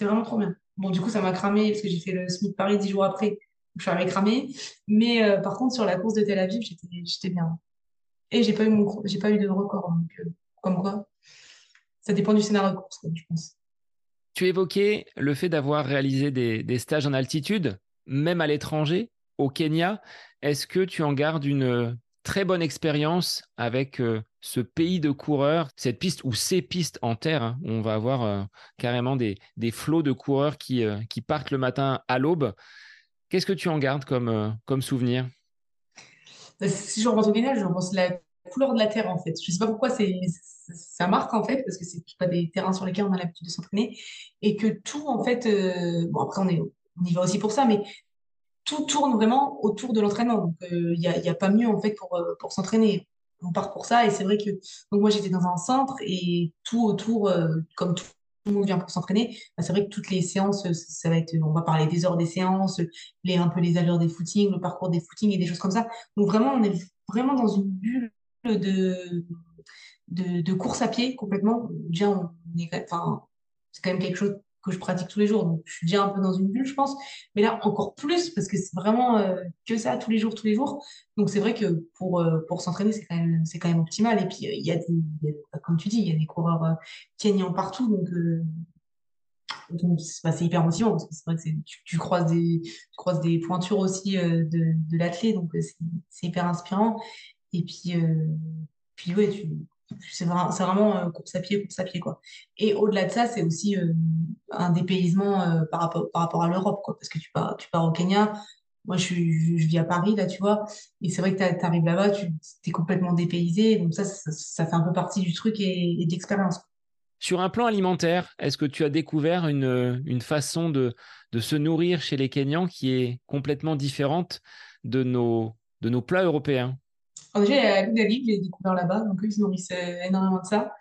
vraiment trop bien. Bon, du coup, ça m'a cramé parce que j'ai fait le Smith Paris dix jours après. Donc, je suis arrivée cramée. Mais euh, par contre, sur la course de Tel Aviv, j'étais, bien. Et j'ai pas eu mon, j'ai pas eu de record. Donc, euh, comme quoi, ça dépend du scénario de course, je pense. Tu évoquais le fait d'avoir réalisé des, stages en altitude, même à l'étranger, au Kenya. Est-ce que tu en gardes une très bonne expérience avec euh, ce pays de coureurs, cette piste ou ces pistes en terre. Hein, on va avoir euh, carrément des, flots de coureurs qui, euh, partent le matin à l'aube. Qu'est-ce que tu en gardes comme, souvenir? Bah, Si je repense au Kenya, je repense la couleur de la terre en fait. Je sais pas pourquoi c'est ça marque en fait parce que c'est pas des terrains sur lesquels on a l'habitude de s'entraîner et que tout en fait bon après on y va aussi pour ça mais tout tourne vraiment autour de l'entraînement. Donc, il n'y a, y a, pas mieux, en fait, pour, euh, pour s'entraîner. On part pour ça. Et c'est vrai que donc moi, j'étais dans un centre et tout autour, euh, comme tout le monde vient pour s'entraîner, bah, c'est vrai que toutes les séances, ça va être, on va parler des heures des séances, les, un peu les allures des footings, le parcours des footings et des choses comme ça. Donc, vraiment, on est vraiment dans une bulle de, de, de course à pied complètement. Déjà, on est, enfin, c'est quand même quelque chose que je pratique tous les jours. Donc, je suis déjà un peu dans une bulle, je pense. Mais là, encore plus, parce que c'est vraiment euh, que ça, tous les jours, tous les jours. Donc, c'est vrai que pour, euh, pour s'entraîner, c'est quand, même, quand même optimal. Et puis, euh, il y a des, comme tu dis, il y a des coureurs kenyans partout. Donc, donc bah, c'est hyper motivant, parce que c'est vrai que tu, tu, croises des, croises des pointures aussi de, de l'athlète. Donc, c'est, hyper inspirant. Et puis, puis ouais, c'est vraiment, euh, course à pied, course à pied, quoi. Et au-delà de ça, c'est aussi euh, un dépaysement euh, par, rapport, par rapport à l'Europe, quoi. Parce que tu pars, tu pars au Kenya, moi je, je, vis à Paris, là, tu vois, et c'est vrai que tu arrives là-bas, tu es complètement dépaysé, donc ça, ça, fait un peu partie du truc et, et de l'expérience. Sur un plan alimentaire, est-ce que tu as découvert une, une façon de, de se nourrir chez les Kenyans qui est complètement différente de nos, de nos plats européens? Déjà, il y a j'ai découvert là-bas, donc eux, ils se nourrissent énormément de ça.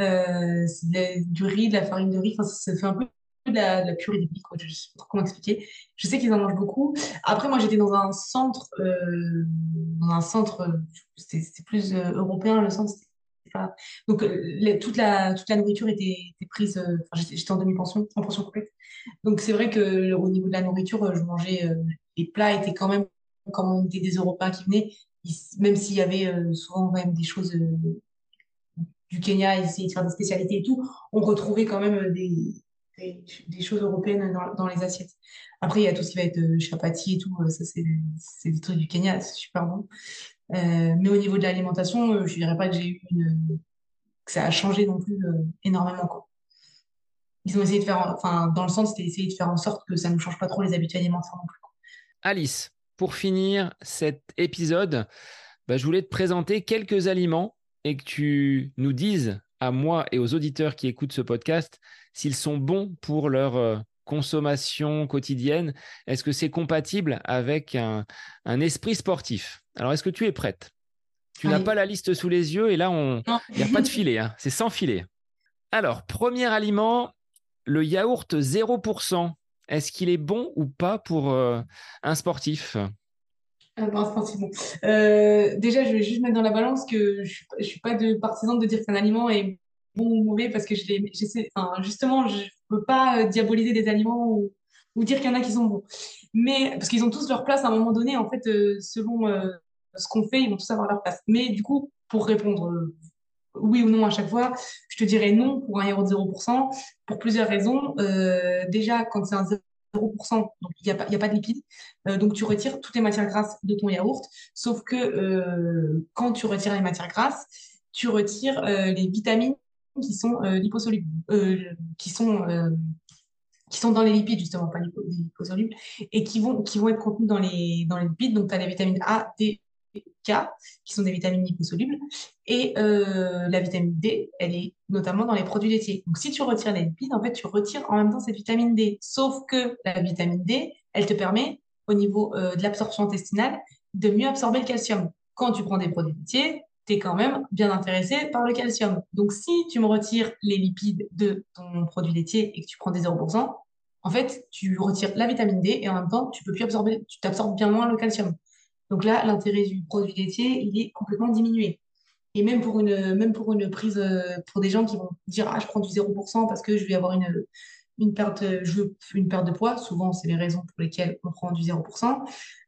Euh, c'est du riz, de la farine de riz, enfin, ça fait un peu de la, de la purée de riz. Je sais pas comment expliquer. Je sais qu'ils en mangent beaucoup. Après, moi, j'étais dans un centre, euh, dans un centre, c'était plus euh, européen, le centre. Donc, euh, toute, la, toute la nourriture était, prise, euh, j'étais en demi-pension, en pension complète. Donc, c'est vrai que au niveau de la nourriture, je mangeais, les plats étaient quand même, comme on des Européens qui venaient, même s'il y avait euh, souvent même des choses euh, du Kenya, essayer de faire des spécialités et tout, on retrouvait quand même euh, des, des, choses européennes dans, les assiettes. Après, il y a tout ce qui va être chapati et tout, ça c'est des trucs du Kenya, c'est super bon. mais au niveau de l'alimentation, je dirais pas que j'ai eu ça a changé non plus énormément. Quoi. Ils ont essayé de faire, enfin, dans le sens, c'était essayer de faire en sorte que ça ne change pas trop les habitudes alimentaires non plus. Alice, pour finir cet épisode, bah, je voulais te présenter quelques aliments et que tu nous dises à moi et aux auditeurs qui écoutent ce podcast s'ils sont bons pour leur euh, consommation quotidienne. Est-ce que c'est compatible avec un, esprit sportif? Alors, est-ce que tu es prête? Tu n'as pas la liste sous les yeux et là, il n'y a pas de filet, hein. c'est sans filet. Alors, premier aliment, le yaourt 0%. Est-ce qu'il est bon ou pas pour euh, un sportif? Euh, bon. Euh, déjà, je vais juste mettre dans la balance que je ne suis, pas de partisan de dire qu'un aliment est bon ou mauvais parce que je justement, je ne peux pas diaboliser des aliments ou, ou dire qu'il y en a qui sont bons. Mais parce qu'ils ont tous leur place à un moment donné, en fait, selon ce qu'on fait, ils vont tous avoir leur place. Mais du coup, pour répondre oui ou non à chaque fois, je te dirais non pour un yaourt de 0%, pour plusieurs raisons. Euh, déjà, quand c'est un 0%, donc il n'y a, pas, de lipides, euh, donc tu retires toutes les matières grasses de ton yaourt, sauf que euh, quand tu retires les matières grasses, tu retires les vitamines qui sont liposolubles, qui sont qui sont dans les lipides justement, pas liposolubles, et qui vont être contenues dans les dans les lipides. Donc tu as les vitamines A, D, K, qui sont des vitamines liposolubles, et euh, la vitamine D, elle est notamment dans les produits laitiers. Donc, si tu retires les lipides, en fait, tu retires en même temps cette vitamine D. Sauf que la vitamine D, elle te permet, au niveau euh, de l'absorption intestinale, de mieux absorber le calcium. Quand tu prends des produits laitiers, tu es quand même bien intéressé par le calcium. Donc, si tu me retires les lipides de ton produit laitier et que tu prends des 0%, en fait, tu retires la vitamine D et en même temps, tu peux plus absorber, tu t'absorbes bien moins le calcium. Donc là, l'intérêt du produit laitier, il est complètement diminué. Et même pour une, même pour une prise, euh, pour des gens qui vont dire, ah, je prends du 0% parce que je vais avoir une, une perte, je une perte de poids. Souvent, c'est les raisons pour lesquelles on prend du 0%.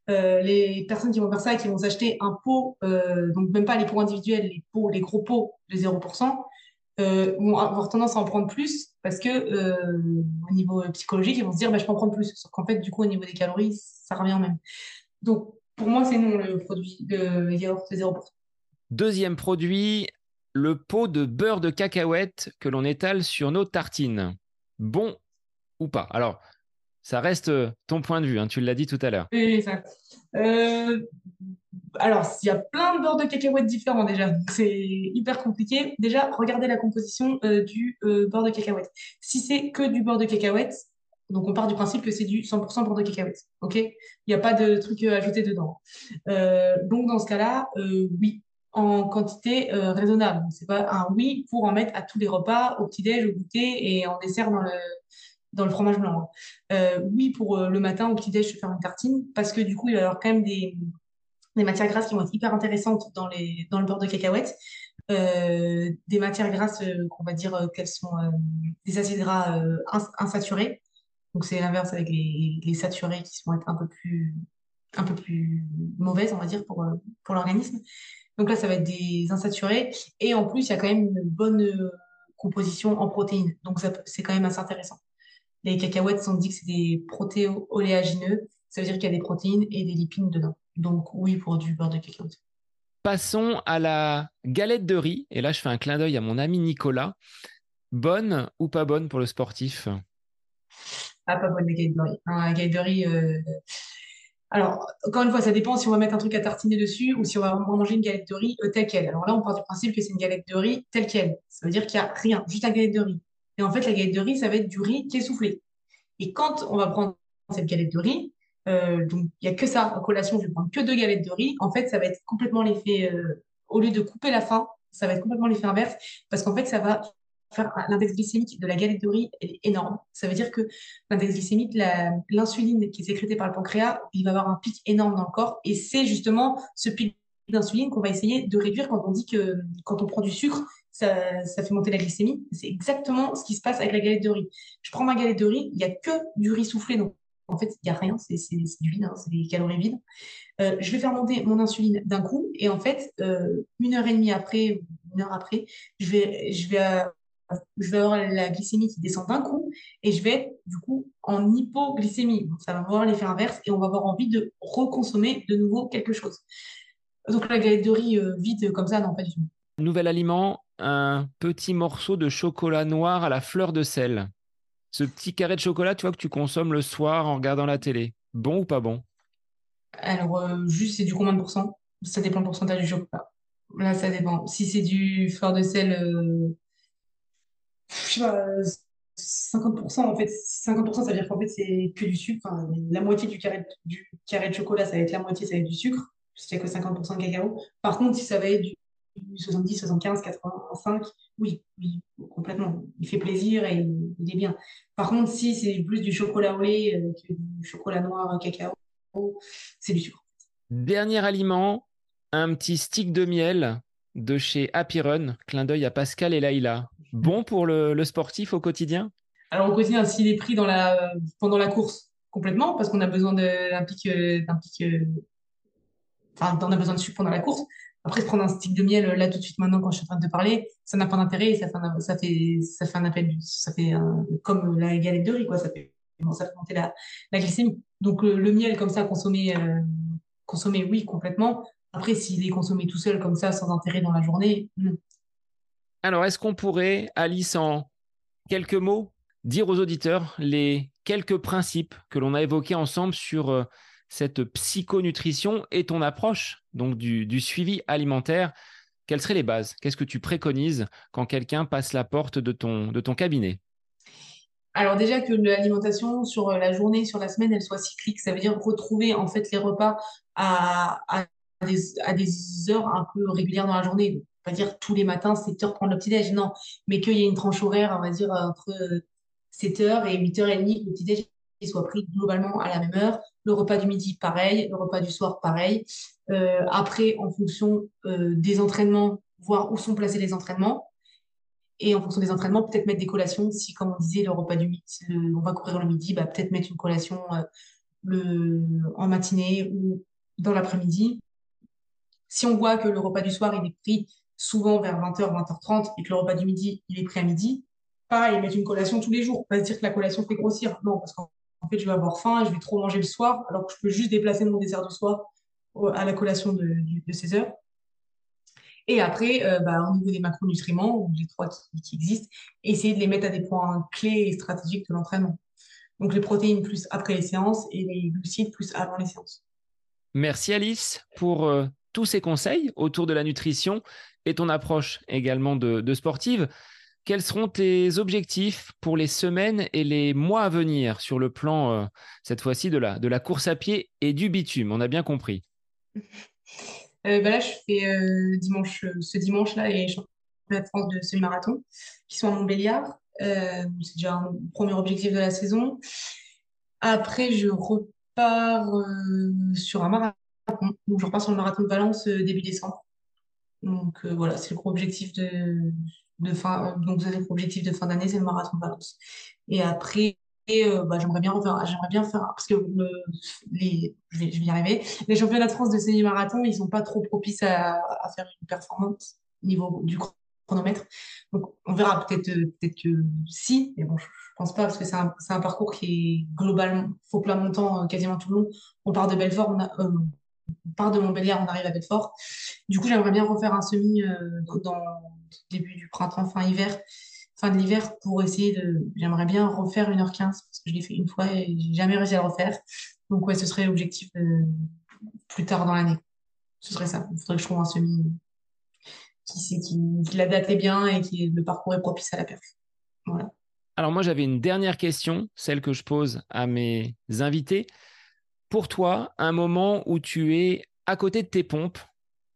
Euh, les personnes qui vont faire ça, qui vont s'acheter un pot, euh, donc même pas les pots individuels, les pots, les gros pots de 0%, euh, vont avoir tendance à en prendre plus parce que au niveau psychologique, ils vont se dire bah, je peux en prendre plus. Sauf qu'en fait, du coup, au niveau des calories, ça revient même. Donc, pour moi, c'est non le produit de yaourt 0%. Deuxième produit, le pot de beurre de cacahuète que l'on étale sur nos tartines. Bon ou pas? Alors, ça reste ton point de vue, hein, tu l'as dit tout à l'heure. Oui, ça. Euh, alors, il y a plein de beurre de cacahuètes différents déjà, donc c'est hyper compliqué. Déjà, regardez la composition euh, du euh, beurre de cacahuète. Si c'est que du beurre de cacahuète, donc on part du principe que c'est du 100% beurre de cacahuète, ok? Il n'y a pas de truc ajouté dedans. donc dans ce cas-là, oui, en quantité raisonnable. C'est pas un oui pour en mettre à tous les repas, au petit-déj, au goûter et en dessert dans le, fromage blanc. Hein. oui, pour le matin, au petit-déj, faire une tartine parce que du coup, il va y avoir quand même des, matières grasses qui vont être hyper intéressantes dans, le beurre de cacahuète. Euh, des matières grasses euh, qu'on va dire euh, qu'elles sont des acides gras insaturés. Donc c'est l'inverse avec les, saturés qui vont être un peu plus mauvaises, on va dire, pour, pour l'organisme. Donc là, ça va être des insaturés. Et en plus, il y a quand même une bonne composition en protéines. Donc c'est quand même assez intéressant. Les cacahuètes, on dit que c'est des protéo-oléagineux. Ça veut dire qu'il y a des protéines et des lipides dedans. Donc oui, pour du beurre de cacahuète. Passons à la galette de riz. Et là, je fais un clin d'œil à mon ami Nicolas. Bonne ou pas bonne pour le sportif? Ah, pas bonne la riz. Un riz. Euh, alors, encore une fois, ça dépend si on va mettre un truc à tartiner dessus ou si on va manger une galette de riz euh, telle qu'elle. Alors là, on part du principe que c'est une galette de riz telle qu'elle. Ça veut dire qu'il n'y a rien, juste la galette de riz. Et en fait, la galette de riz, ça va être du riz qui est soufflé. Et quand on va prendre cette galette de riz, euh, donc, il n'y a que ça. En collation, je vais prendre que deux galettes de riz. En fait, ça va être complètement l'effet, euh, au lieu de couper la faim, ça va être complètement l'effet inverse parce qu'en fait, ça va l'index glycémique de la galette de riz est énorme. Ça veut dire que l'index glycémique, l'insuline qui est sécrétée par le pancréas, il va avoir un pic énorme dans le corps et c'est justement ce pic d'insuline qu'on va essayer de réduire quand on dit que quand on prend du sucre, ça, fait monter la glycémie. C'est exactement ce qui se passe avec la galette de riz. Je prends ma galette de riz, il n'y a que du riz soufflé, donc en fait, il n'y a rien, c'est du vide, hein, c'est des calories vides. Euh, je vais faire monter mon insuline d'un coup et en fait, euh, une heure et demie après, une heure après, je vais, je vais, euh, je vais avoir la glycémie qui descend d'un coup et je vais être du coup en hypoglycémie. Donc, ça va avoir l'effet inverse et on va avoir envie de reconsommer de nouveau quelque chose. Donc la galette de riz vide comme ça, non, pas du tout. Nouvel aliment, un petit morceau de chocolat noir à la fleur de sel ce petit carré de chocolat, tu vois, que tu consommes le soir en regardant la télé. Bon ou pas bon? Alors, euh, juste, c'est du combien de pourcents? Ça dépend du pourcentage du chocolat. Là, ça dépend. Si c'est du fleur de sel, euh, je sais pas, 50%, en fait, 50%, ça veut dire qu'en fait, c'est que du sucre. la moitié du carré, du de chocolat, ça va être la moitié, ça va être du sucre. C'est que 50% de cacao. Par contre, si ça va être du 70, 75, 85, oui, oui, complètement. Il fait plaisir et il est bien. Par contre, si c'est plus du chocolat au lait euh, que du chocolat noir cacao, c'est du sucre. Dernier aliment, un petit stick de miel de chez Happy Run. Clin d'œil à Pascal et Laïla. Bon pour le, sportif au quotidien? Alors au quotidien, s'il est pris dans la, pendant la course, complètement, parce qu'on a besoin d'un pic, d'un pic, enfin, on a besoin de sucre pendant la course. Après, prendre un stick de miel là tout de suite maintenant quand je suis en train de te parler, ça n'a pas d'intérêt ça fait un, ça fait, ça fait un appel, ça fait comme la galette de riz, quoi. Ça fait, monter la, la glycémie. Donc, le, miel comme ça, consommer, euh, consommer, oui, complètement. Après, s'il est consommé tout seul comme ça, sans intérêt dans la journée, non. Alors, est-ce qu'on pourrait, Alice, en quelques mots, dire aux auditeurs les quelques principes que l'on a évoqués ensemble sur euh, cette psychonutrition et ton approche donc du, suivi alimentaire? Quelles seraient les bases? Qu'est-ce que tu préconises quand quelqu'un passe la porte de ton, de ton cabinet? Alors déjà que l'alimentation sur la journée, sur la semaine, elle soit cyclique, ça veut dire retrouver en fait les repas à, à, à des heures un peu régulières dans la journée. On va dire tous les matins, 7 heures prendre le petit-déj, non, mais qu'il y ait une tranche horaire, on va dire entre 7 heures et 8h30, que le petit-déj soit pris globalement à la même heure. Le repas du midi, pareil. Le repas du soir, pareil. Euh, après, en fonction euh, des entraînements, voir où sont placés les entraînements. Et en fonction des entraînements, peut-être mettre des collations. Si, comme on disait, le repas du midi, on va courir le midi, bah, peut-être mettre une collation euh, en matinée ou dans l'après-midi. Si on voit que le repas du soir, il est pris souvent vers 20h, 20h30 et que le repas du midi, il est pris à midi, pareil, mettre une collation tous les jours. Pas dire que la collation fait grossir. Non, parce qu'en en fait, je vais avoir faim je vais trop manger le soir, alors que je peux juste déplacer mon dessert du soir à la collation de, de 16 heures. Et après, euh, bah, au niveau des macronutriments, les trois qui, existent, essayer de les mettre à des points clés et stratégiques de l'entraînement. Donc les protéines plus après les séances et les glucides plus avant les séances. Merci Alice pour euh, tous ces conseils autour de la nutrition et ton approche également de, sportive. Quels seront tes objectifs pour les semaines et les mois à venir sur le plan, euh, cette fois-ci, de la, de la course à pied et du bitume? On a bien compris. Euh, bah là, je fais euh, dimanche, ce dimanche-là les championnats de France de semi-marathon qui sont à Montbéliard. c'est déjà un premier objectif de la saison. Après, je repars sur un marathon. Donc, je repars sur le marathon de Valence début décembre. Donc voilà, c'est le gros objectif de, fin, donc vous avez l'objectif de fin d'année, c'est le marathon de Valence. Et après, euh, bah, j'aimerais bien refaire, j'aimerais bien faire, parce que les, je vais, je y arriver, les championnats de France de semi-marathon, ils sont pas trop propices à, faire une performance au niveau du chronomètre. Donc, on verra peut-être, peut-être que si, mais bon, je, pense pas, parce que c'est un, parcours qui est globalement, faux plat montant, euh, quasiment tout le long. On part de Belfort, on, a, euh, part de Montbéliard, on arrive à Belfort. Du coup, j'aimerais bien refaire un semi dans début du printemps, fin hiver, fin de l'hiver, pour essayer de. J'aimerais bien refaire 1h15 parce que je l'ai fait une fois et j'ai jamais réussi à le refaire. Donc, ouais, ce serait l'objectif plus tard dans l'année. Ce serait ça. Il faudrait que je trouve un semi qui, qui, est bien et qui le parcours est propice à la perf. Voilà. Alors, moi, j'avais une dernière question, celle que je pose à mes invités. Pour toi, un moment où tu es à côté de tes pompes,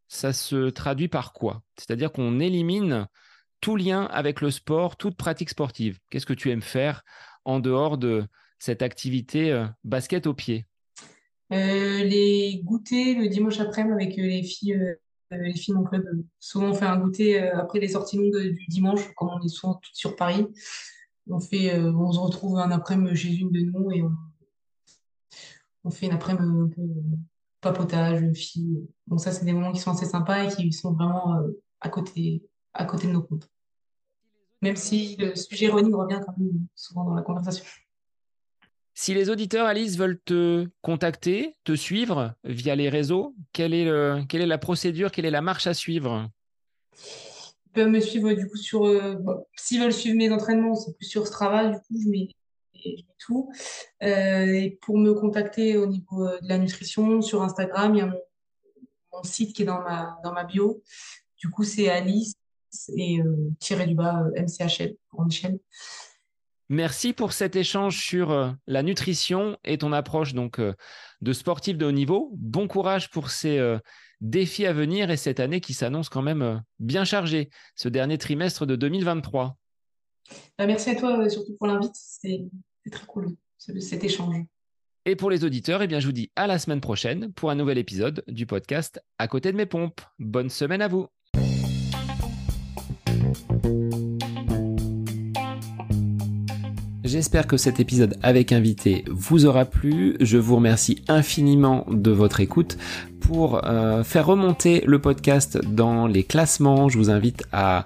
ça se traduit par quoi? C'est-à-dire qu'on élimine tout lien avec le sport, toute pratique sportive. Qu'est-ce que tu aimes faire en dehors de cette activité euh, basket au pied? Euh, Les goûters le dimanche après-midi avec euh, les filles, les filles mon club. Souvent, on fait un goûter après les sorties longues du dimanche, comme on est souvent toutes sur Paris. On, fait, on se retrouve un après-midi chez une de nous et on, on fait une après-midi un peu papotage, filles. Bon, ça, c'est des moments qui sont assez sympas et qui sont vraiment euh, à, côté, à côté de nos comptes. Même si le sujet running revient quand même souvent dans la conversation. Si les auditeurs, Alice, veulent te contacter, te suivre via les réseaux, quelle est, le, quelle est la procédure, quelle est la marche à suivre? Ils peuvent me suivre du coup sur. Euh, s'ils veulent suivre mes entraînements, c'est plus sur Strava, du coup, je mets et tout. Euh, et pour me contacter au niveau euh, de la nutrition, sur Instagram, il y a mon, site qui est dans ma, dans ma bio. Du coup, c'est Alice et euh, tiré du bas MCHL pour Michel. Merci pour cet échange sur la nutrition et ton approche donc de sportif de haut niveau. Bon courage pour ces défis à venir et cette année qui s'annonce quand même bien chargée, ce dernier trimestre de 2023. Bah, merci à toi surtout pour l'invite. C'est c'est très cool, cet échange. Et pour les auditeurs, eh bien, je vous dis à la semaine prochaine pour un nouvel épisode du podcast À côté de mes pompes. Bonne semaine à vous. J'espère que cet épisode avec invité vous aura plu. Je vous remercie infiniment de votre écoute. pour euh, faire remonter le podcast dans les classements, je vous invite à